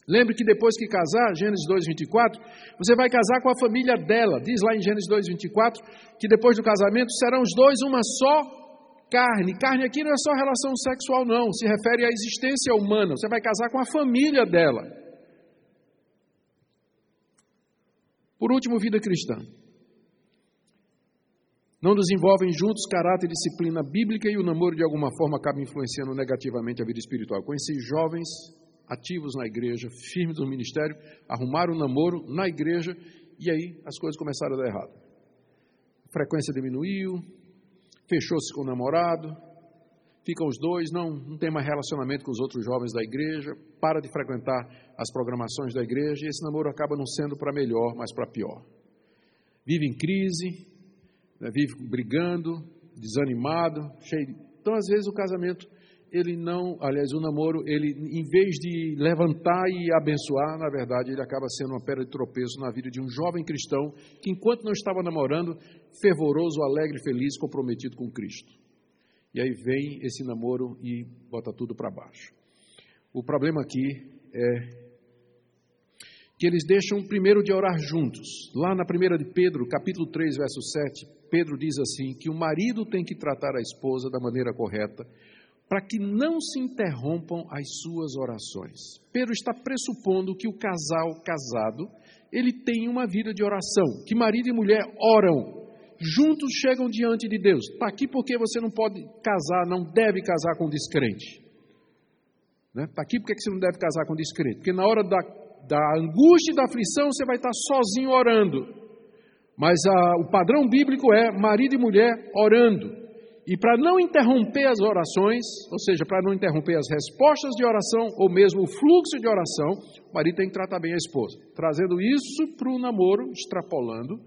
B: Lembre que depois que casar, Gênesis 2, 24, você vai casar com a família dela. Diz lá em Gênesis 2, 24, que depois do casamento serão os dois uma só carne. Carne aqui não é só relação sexual, não. Se refere à existência humana. Você vai casar com a família dela. Por último, vida cristã. Não desenvolvem juntos caráter e disciplina bíblica e o namoro de alguma forma acaba influenciando negativamente a vida espiritual. Conheci jovens ativos na igreja, firmes no ministério, arrumaram um namoro na igreja e aí as coisas começaram a dar errado. A frequência diminuiu, fechou-se com o namorado, ficam os dois, não, não tem mais relacionamento com os outros jovens da igreja, para de frequentar as programações da igreja e esse namoro acaba não sendo para melhor, mas para pior. Vive em crise, né, vive brigando, desanimado, cheio. Então, às vezes, o casamento ele não, aliás, o namoro, ele em vez de levantar e abençoar, na verdade, ele acaba sendo uma pedra de tropeço na vida de um jovem cristão que, enquanto não estava namorando, fervoroso, alegre, feliz, comprometido com Cristo. E aí vem esse namoro e bota tudo para baixo. O problema aqui é que eles deixam primeiro de orar juntos. Lá na primeira de Pedro, capítulo 3, verso 7, Pedro diz assim: que o marido tem que tratar a esposa da maneira correta, para que não se interrompam as suas orações. Pedro está pressupondo que o casal casado, ele tem uma vida de oração, que marido e mulher oram, juntos chegam diante de Deus. Está aqui porque você não pode casar, não deve casar com descrente. Está né? Tá aqui porque você não deve casar com descrente. Porque na hora da, da angústia e da aflição, você vai estar sozinho orando. Mas a, o padrão bíblico é marido e mulher orando. E para não interromper as orações, ou seja, para não interromper as respostas de oração, ou mesmo o fluxo de oração, o marido tem que tratar bem a esposa. Trazendo isso para o namoro, extrapolando.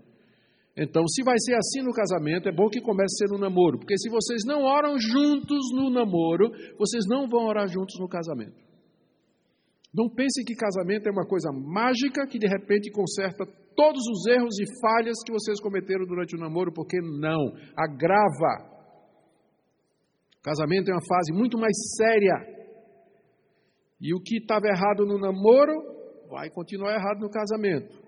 B: Então, se vai ser assim no casamento, é bom que comece a ser no namoro, porque se vocês não oram juntos no namoro, vocês não vão orar juntos no casamento. Não pense que casamento é uma coisa mágica que de repente conserta todos os erros e falhas que vocês cometeram durante o namoro, porque não, agrava. Casamento é uma fase muito mais séria. E o que estava errado no namoro vai continuar errado no casamento.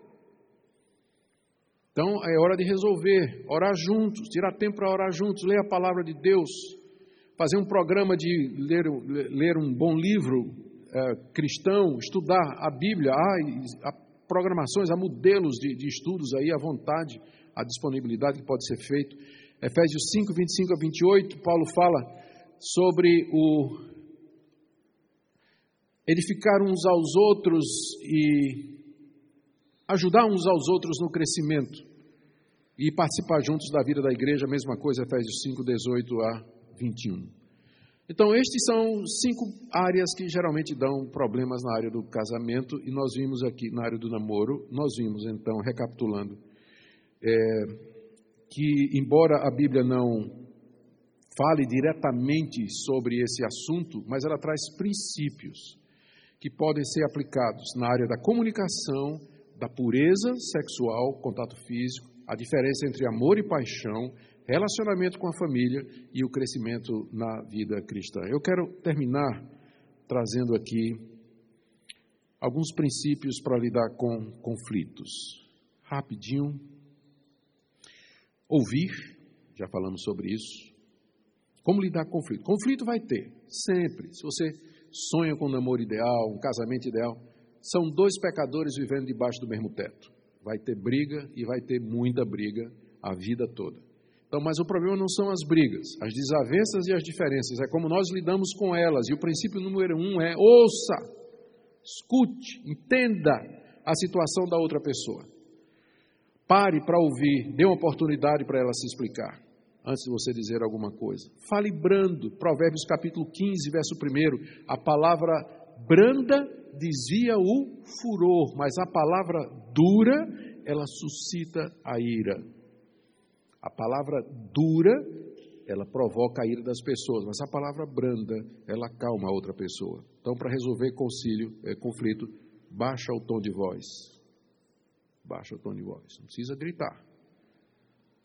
B: Então é hora de resolver, orar juntos, tirar tempo para orar juntos, ler a palavra de Deus, fazer um programa de ler, ler um bom livro é, cristão, estudar a Bíblia. Há, há programações, há modelos de, de estudos aí à vontade, à disponibilidade que pode ser feito. Efésios 5, 25 a 28, Paulo fala sobre o edificar uns aos outros e ajudar uns aos outros no crescimento e participar juntos da vida da igreja, mesma coisa, Efésios 5, 18 a 21. Então, estes são cinco áreas que geralmente dão problemas na área do casamento, e nós vimos aqui na área do namoro, nós vimos então, recapitulando, é, que embora a Bíblia não fale diretamente sobre esse assunto, mas ela traz princípios que podem ser aplicados na área da comunicação, da pureza sexual, contato físico, a diferença entre amor e paixão, relacionamento com a família e o crescimento na vida cristã. Eu quero terminar trazendo aqui alguns princípios para lidar com conflitos. Rapidinho. Ouvir, já falamos sobre isso. Como lidar com conflito? Conflito vai ter, sempre. Se você sonha com um namoro ideal, um casamento ideal, são dois pecadores vivendo debaixo do mesmo teto. Vai ter briga e vai ter muita briga a vida toda. Então, mas o problema não são as brigas, as desavenças e as diferenças, é como nós lidamos com elas. E o princípio número um é ouça, escute, entenda a situação da outra pessoa. Pare para ouvir, dê uma oportunidade para ela se explicar antes de você dizer alguma coisa. Fale brando. Provérbios capítulo 15, verso 1. A palavra branda dizia o furor, mas a palavra dura, ela suscita a ira. A palavra dura, ela provoca a ira das pessoas, mas a palavra branda, ela calma a outra pessoa. Então, para resolver concílio, é, conflito, baixa o tom de voz. Baixa o tom de voz. Não precisa gritar.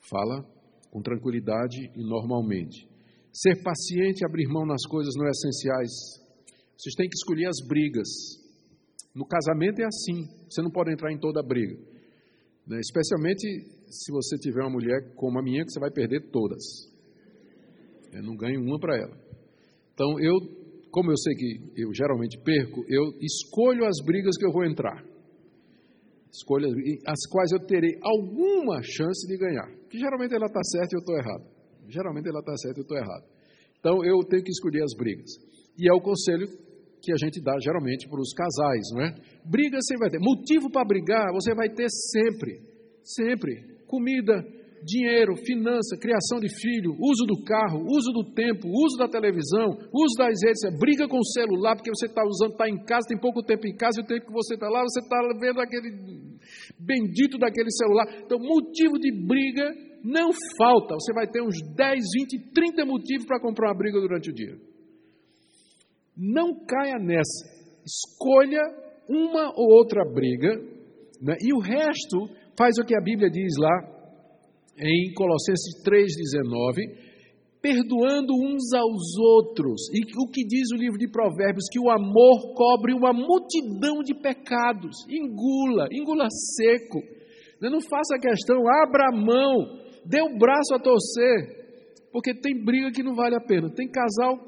B: Fala com tranquilidade e normalmente. Ser paciente e abrir mão nas coisas não é essenciais. Vocês têm que escolher as brigas. No casamento é assim, você não pode entrar em toda briga. Né? Especialmente se você tiver uma mulher como a minha, que você vai perder todas. Eu não ganho uma para ela. Então, eu, como eu sei que eu geralmente perco, eu escolho as brigas que eu vou entrar escolhas as quais eu terei alguma chance de ganhar. Que geralmente ela está certa e eu estou errado. Geralmente ela está certa e eu estou errado. Então eu tenho que escolher as brigas. E é o conselho que a gente dá geralmente para os casais, não é? Briga você vai ter. Motivo para brigar você vai ter sempre. Sempre. Comida, dinheiro, finança, criação de filho, uso do carro, uso do tempo, uso da televisão, uso das redes, briga com o celular porque você está usando, está em casa, tem pouco tempo em casa e o tempo que você está lá, você está vendo aquele bendito daquele celular. Então, motivo de briga não falta. Você vai ter uns 10, 20, 30 motivos para comprar uma briga durante o dia. Não caia nessa. Escolha uma ou outra briga, né? e o resto faz o que a Bíblia diz lá em Colossenses 3,19, perdoando uns aos outros. E o que diz o livro de Provérbios? Que o amor cobre uma multidão de pecados. Engula, engula seco. Não faça questão, abra a mão, dê o braço a torcer, porque tem briga que não vale a pena. Tem casal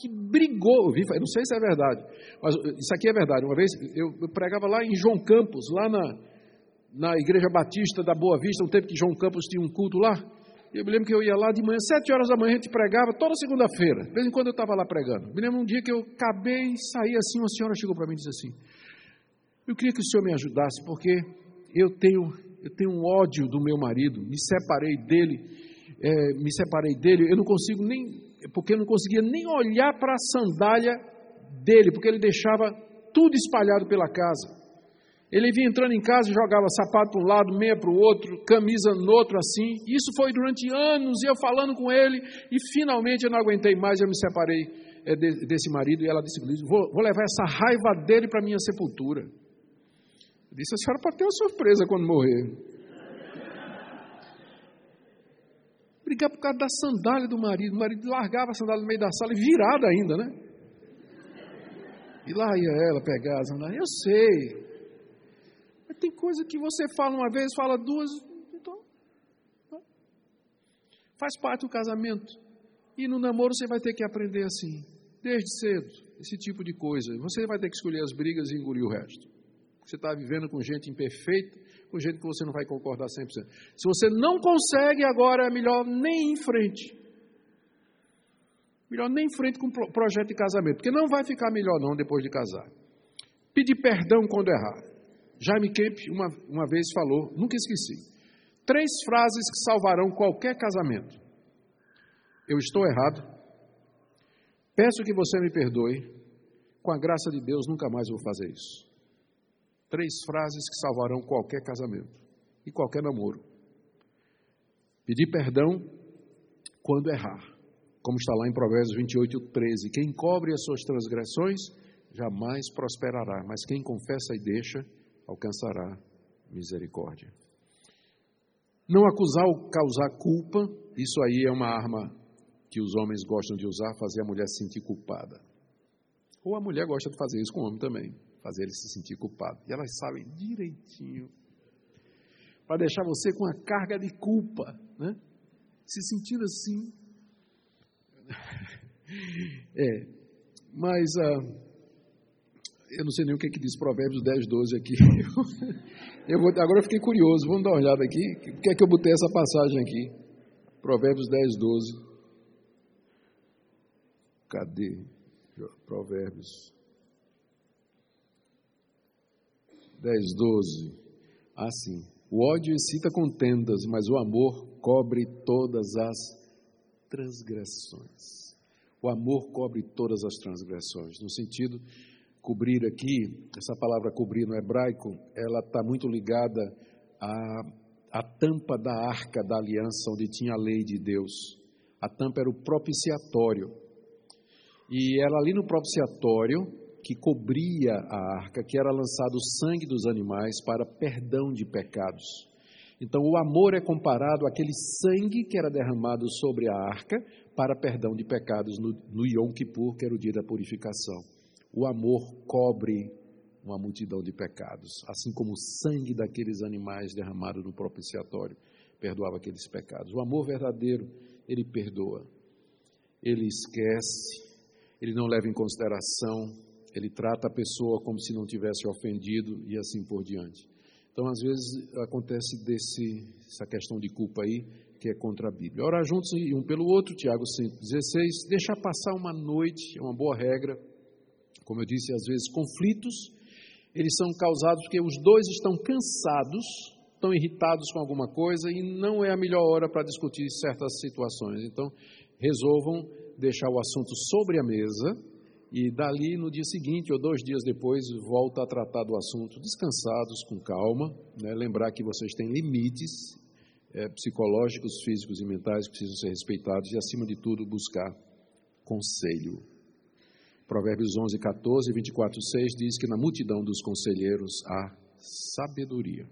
B: que brigou, eu não sei se é verdade, mas isso aqui é verdade. Uma vez eu pregava lá em João Campos, lá na, na Igreja Batista da Boa Vista, um tempo que João Campos tinha um culto lá. Eu me lembro que eu ia lá de manhã, sete horas da manhã, a gente pregava toda segunda-feira. De vez em quando eu estava lá pregando. Me lembro um dia que eu acabei, saí assim, uma senhora chegou para mim e disse assim: Eu queria que o senhor me ajudasse, porque eu tenho, eu tenho um ódio do meu marido, me separei dele, é, me separei dele, eu não consigo nem, porque eu não conseguia nem olhar para a sandália dele, porque ele deixava tudo espalhado pela casa. Ele vinha entrando em casa e jogava sapato para um lado, meia para o outro, camisa no outro assim. Isso foi durante anos, e eu falando com ele, e finalmente eu não aguentei mais, eu me separei é, de, desse marido, e ela disse, vou, vou levar essa raiva dele para a minha sepultura. Eu disse, a senhora pode ter uma surpresa quando morrer. Brigar por causa da sandália do marido. O marido largava a sandália no meio da sala e virada ainda, né? E lá ia ela pegar a sandália. Eu sei, tem coisa que você fala uma vez, fala duas, então. Né? Faz parte do casamento. E no namoro você vai ter que aprender assim, desde cedo, esse tipo de coisa. Você vai ter que escolher as brigas e engolir o resto. Você está vivendo com gente imperfeita, com gente que você não vai concordar 100%. Se você não consegue, agora é melhor nem em frente. Melhor nem em frente com o projeto de casamento, porque não vai ficar melhor não depois de casar. Pedir perdão quando errar. Jaime Kemp uma, uma vez falou, nunca esqueci, três frases que salvarão qualquer casamento. Eu estou errado, peço que você me perdoe, com a graça de Deus nunca mais vou fazer isso. Três frases que salvarão qualquer casamento e qualquer namoro. Pedir perdão quando errar, como está lá em Provérbios 28, 13. Quem cobre as suas transgressões jamais prosperará, mas quem confessa e deixa alcançará misericórdia. Não acusar ou causar culpa, isso aí é uma arma que os homens gostam de usar, fazer a mulher se sentir culpada. Ou a mulher gosta de fazer isso com o homem também, fazer ele se sentir culpado. E elas sabem direitinho. Para deixar você com a carga de culpa, né? se sentindo assim. (laughs) É, mas. Uh, eu não sei nem o que, é que diz Provérbios 10, 12 aqui. (laughs) Eu vou, agora eu fiquei curioso, vamos dar uma olhada aqui. Por que é que eu botei essa passagem aqui? Provérbios 10, 12. Cadê? Provérbios 10, 12. Ah, sim. O ódio excita contendas, mas o amor cobre todas as transgressões. O amor cobre todas as transgressões, no sentido cobrir aqui, essa palavra cobrir no hebraico, ela está muito ligada à, à tampa da arca da aliança, onde tinha a lei de Deus. A tampa era o propiciatório. E era ali no propiciatório que cobria a arca, que era lançado o sangue dos animais para perdão de pecados. Então, o amor é comparado àquele sangue que era derramado sobre a arca para perdão de pecados no, no Yom Kippur, que era o dia da purificação. O amor cobre uma multidão de pecados, assim como o sangue daqueles animais derramado no propiciatório perdoava aqueles pecados. O amor verdadeiro, ele perdoa, ele esquece, ele não leva em consideração, ele trata a pessoa como se não tivesse ofendido e assim por diante. Então, às vezes, acontece desse, essa questão de culpa aí, que é contra a Bíblia. Orar juntos um pelo outro, Tiago 5,16, deixar passar uma noite, é uma boa regra, como eu disse, às vezes conflitos, eles são causados porque os dois estão cansados, estão irritados com alguma coisa e não é a melhor hora para discutir certas situações. Então, resolvam deixar o assunto sobre a mesa e dali no dia seguinte ou dois dias depois volta a tratar do assunto descansados, com calma, né? lembrar que vocês têm limites é, psicológicos, físicos e mentais que precisam ser respeitados e acima de tudo buscar conselho Provérbios 11, 14, 24, 6 diz que na multidão dos conselheiros há sabedoria.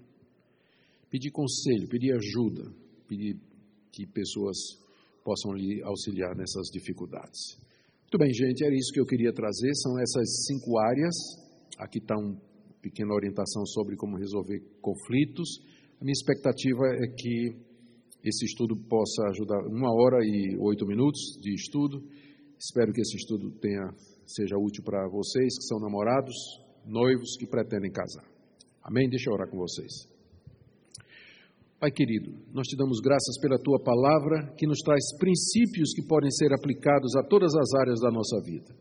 B: Pedir conselho, pedir ajuda, pedir que pessoas possam lhe auxiliar nessas dificuldades. Muito bem, gente, era isso que eu queria trazer. São essas cinco áreas. Aqui está uma pequena orientação sobre como resolver conflitos. A minha expectativa é que esse estudo possa ajudar uma hora e oito minutos de estudo. Espero que esse estudo tenha, seja útil para vocês que são namorados, noivos que pretendem casar. Amém? Deixa eu orar com vocês. Pai querido, nós te damos graças pela tua palavra que nos traz princípios que podem ser aplicados a todas as áreas da nossa vida.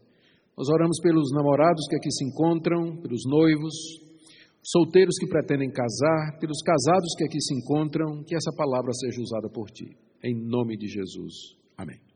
B: Nós oramos pelos namorados que aqui se encontram, pelos noivos, solteiros que pretendem casar, pelos casados que aqui se encontram, que essa palavra seja usada por ti. Em nome de Jesus. Amém.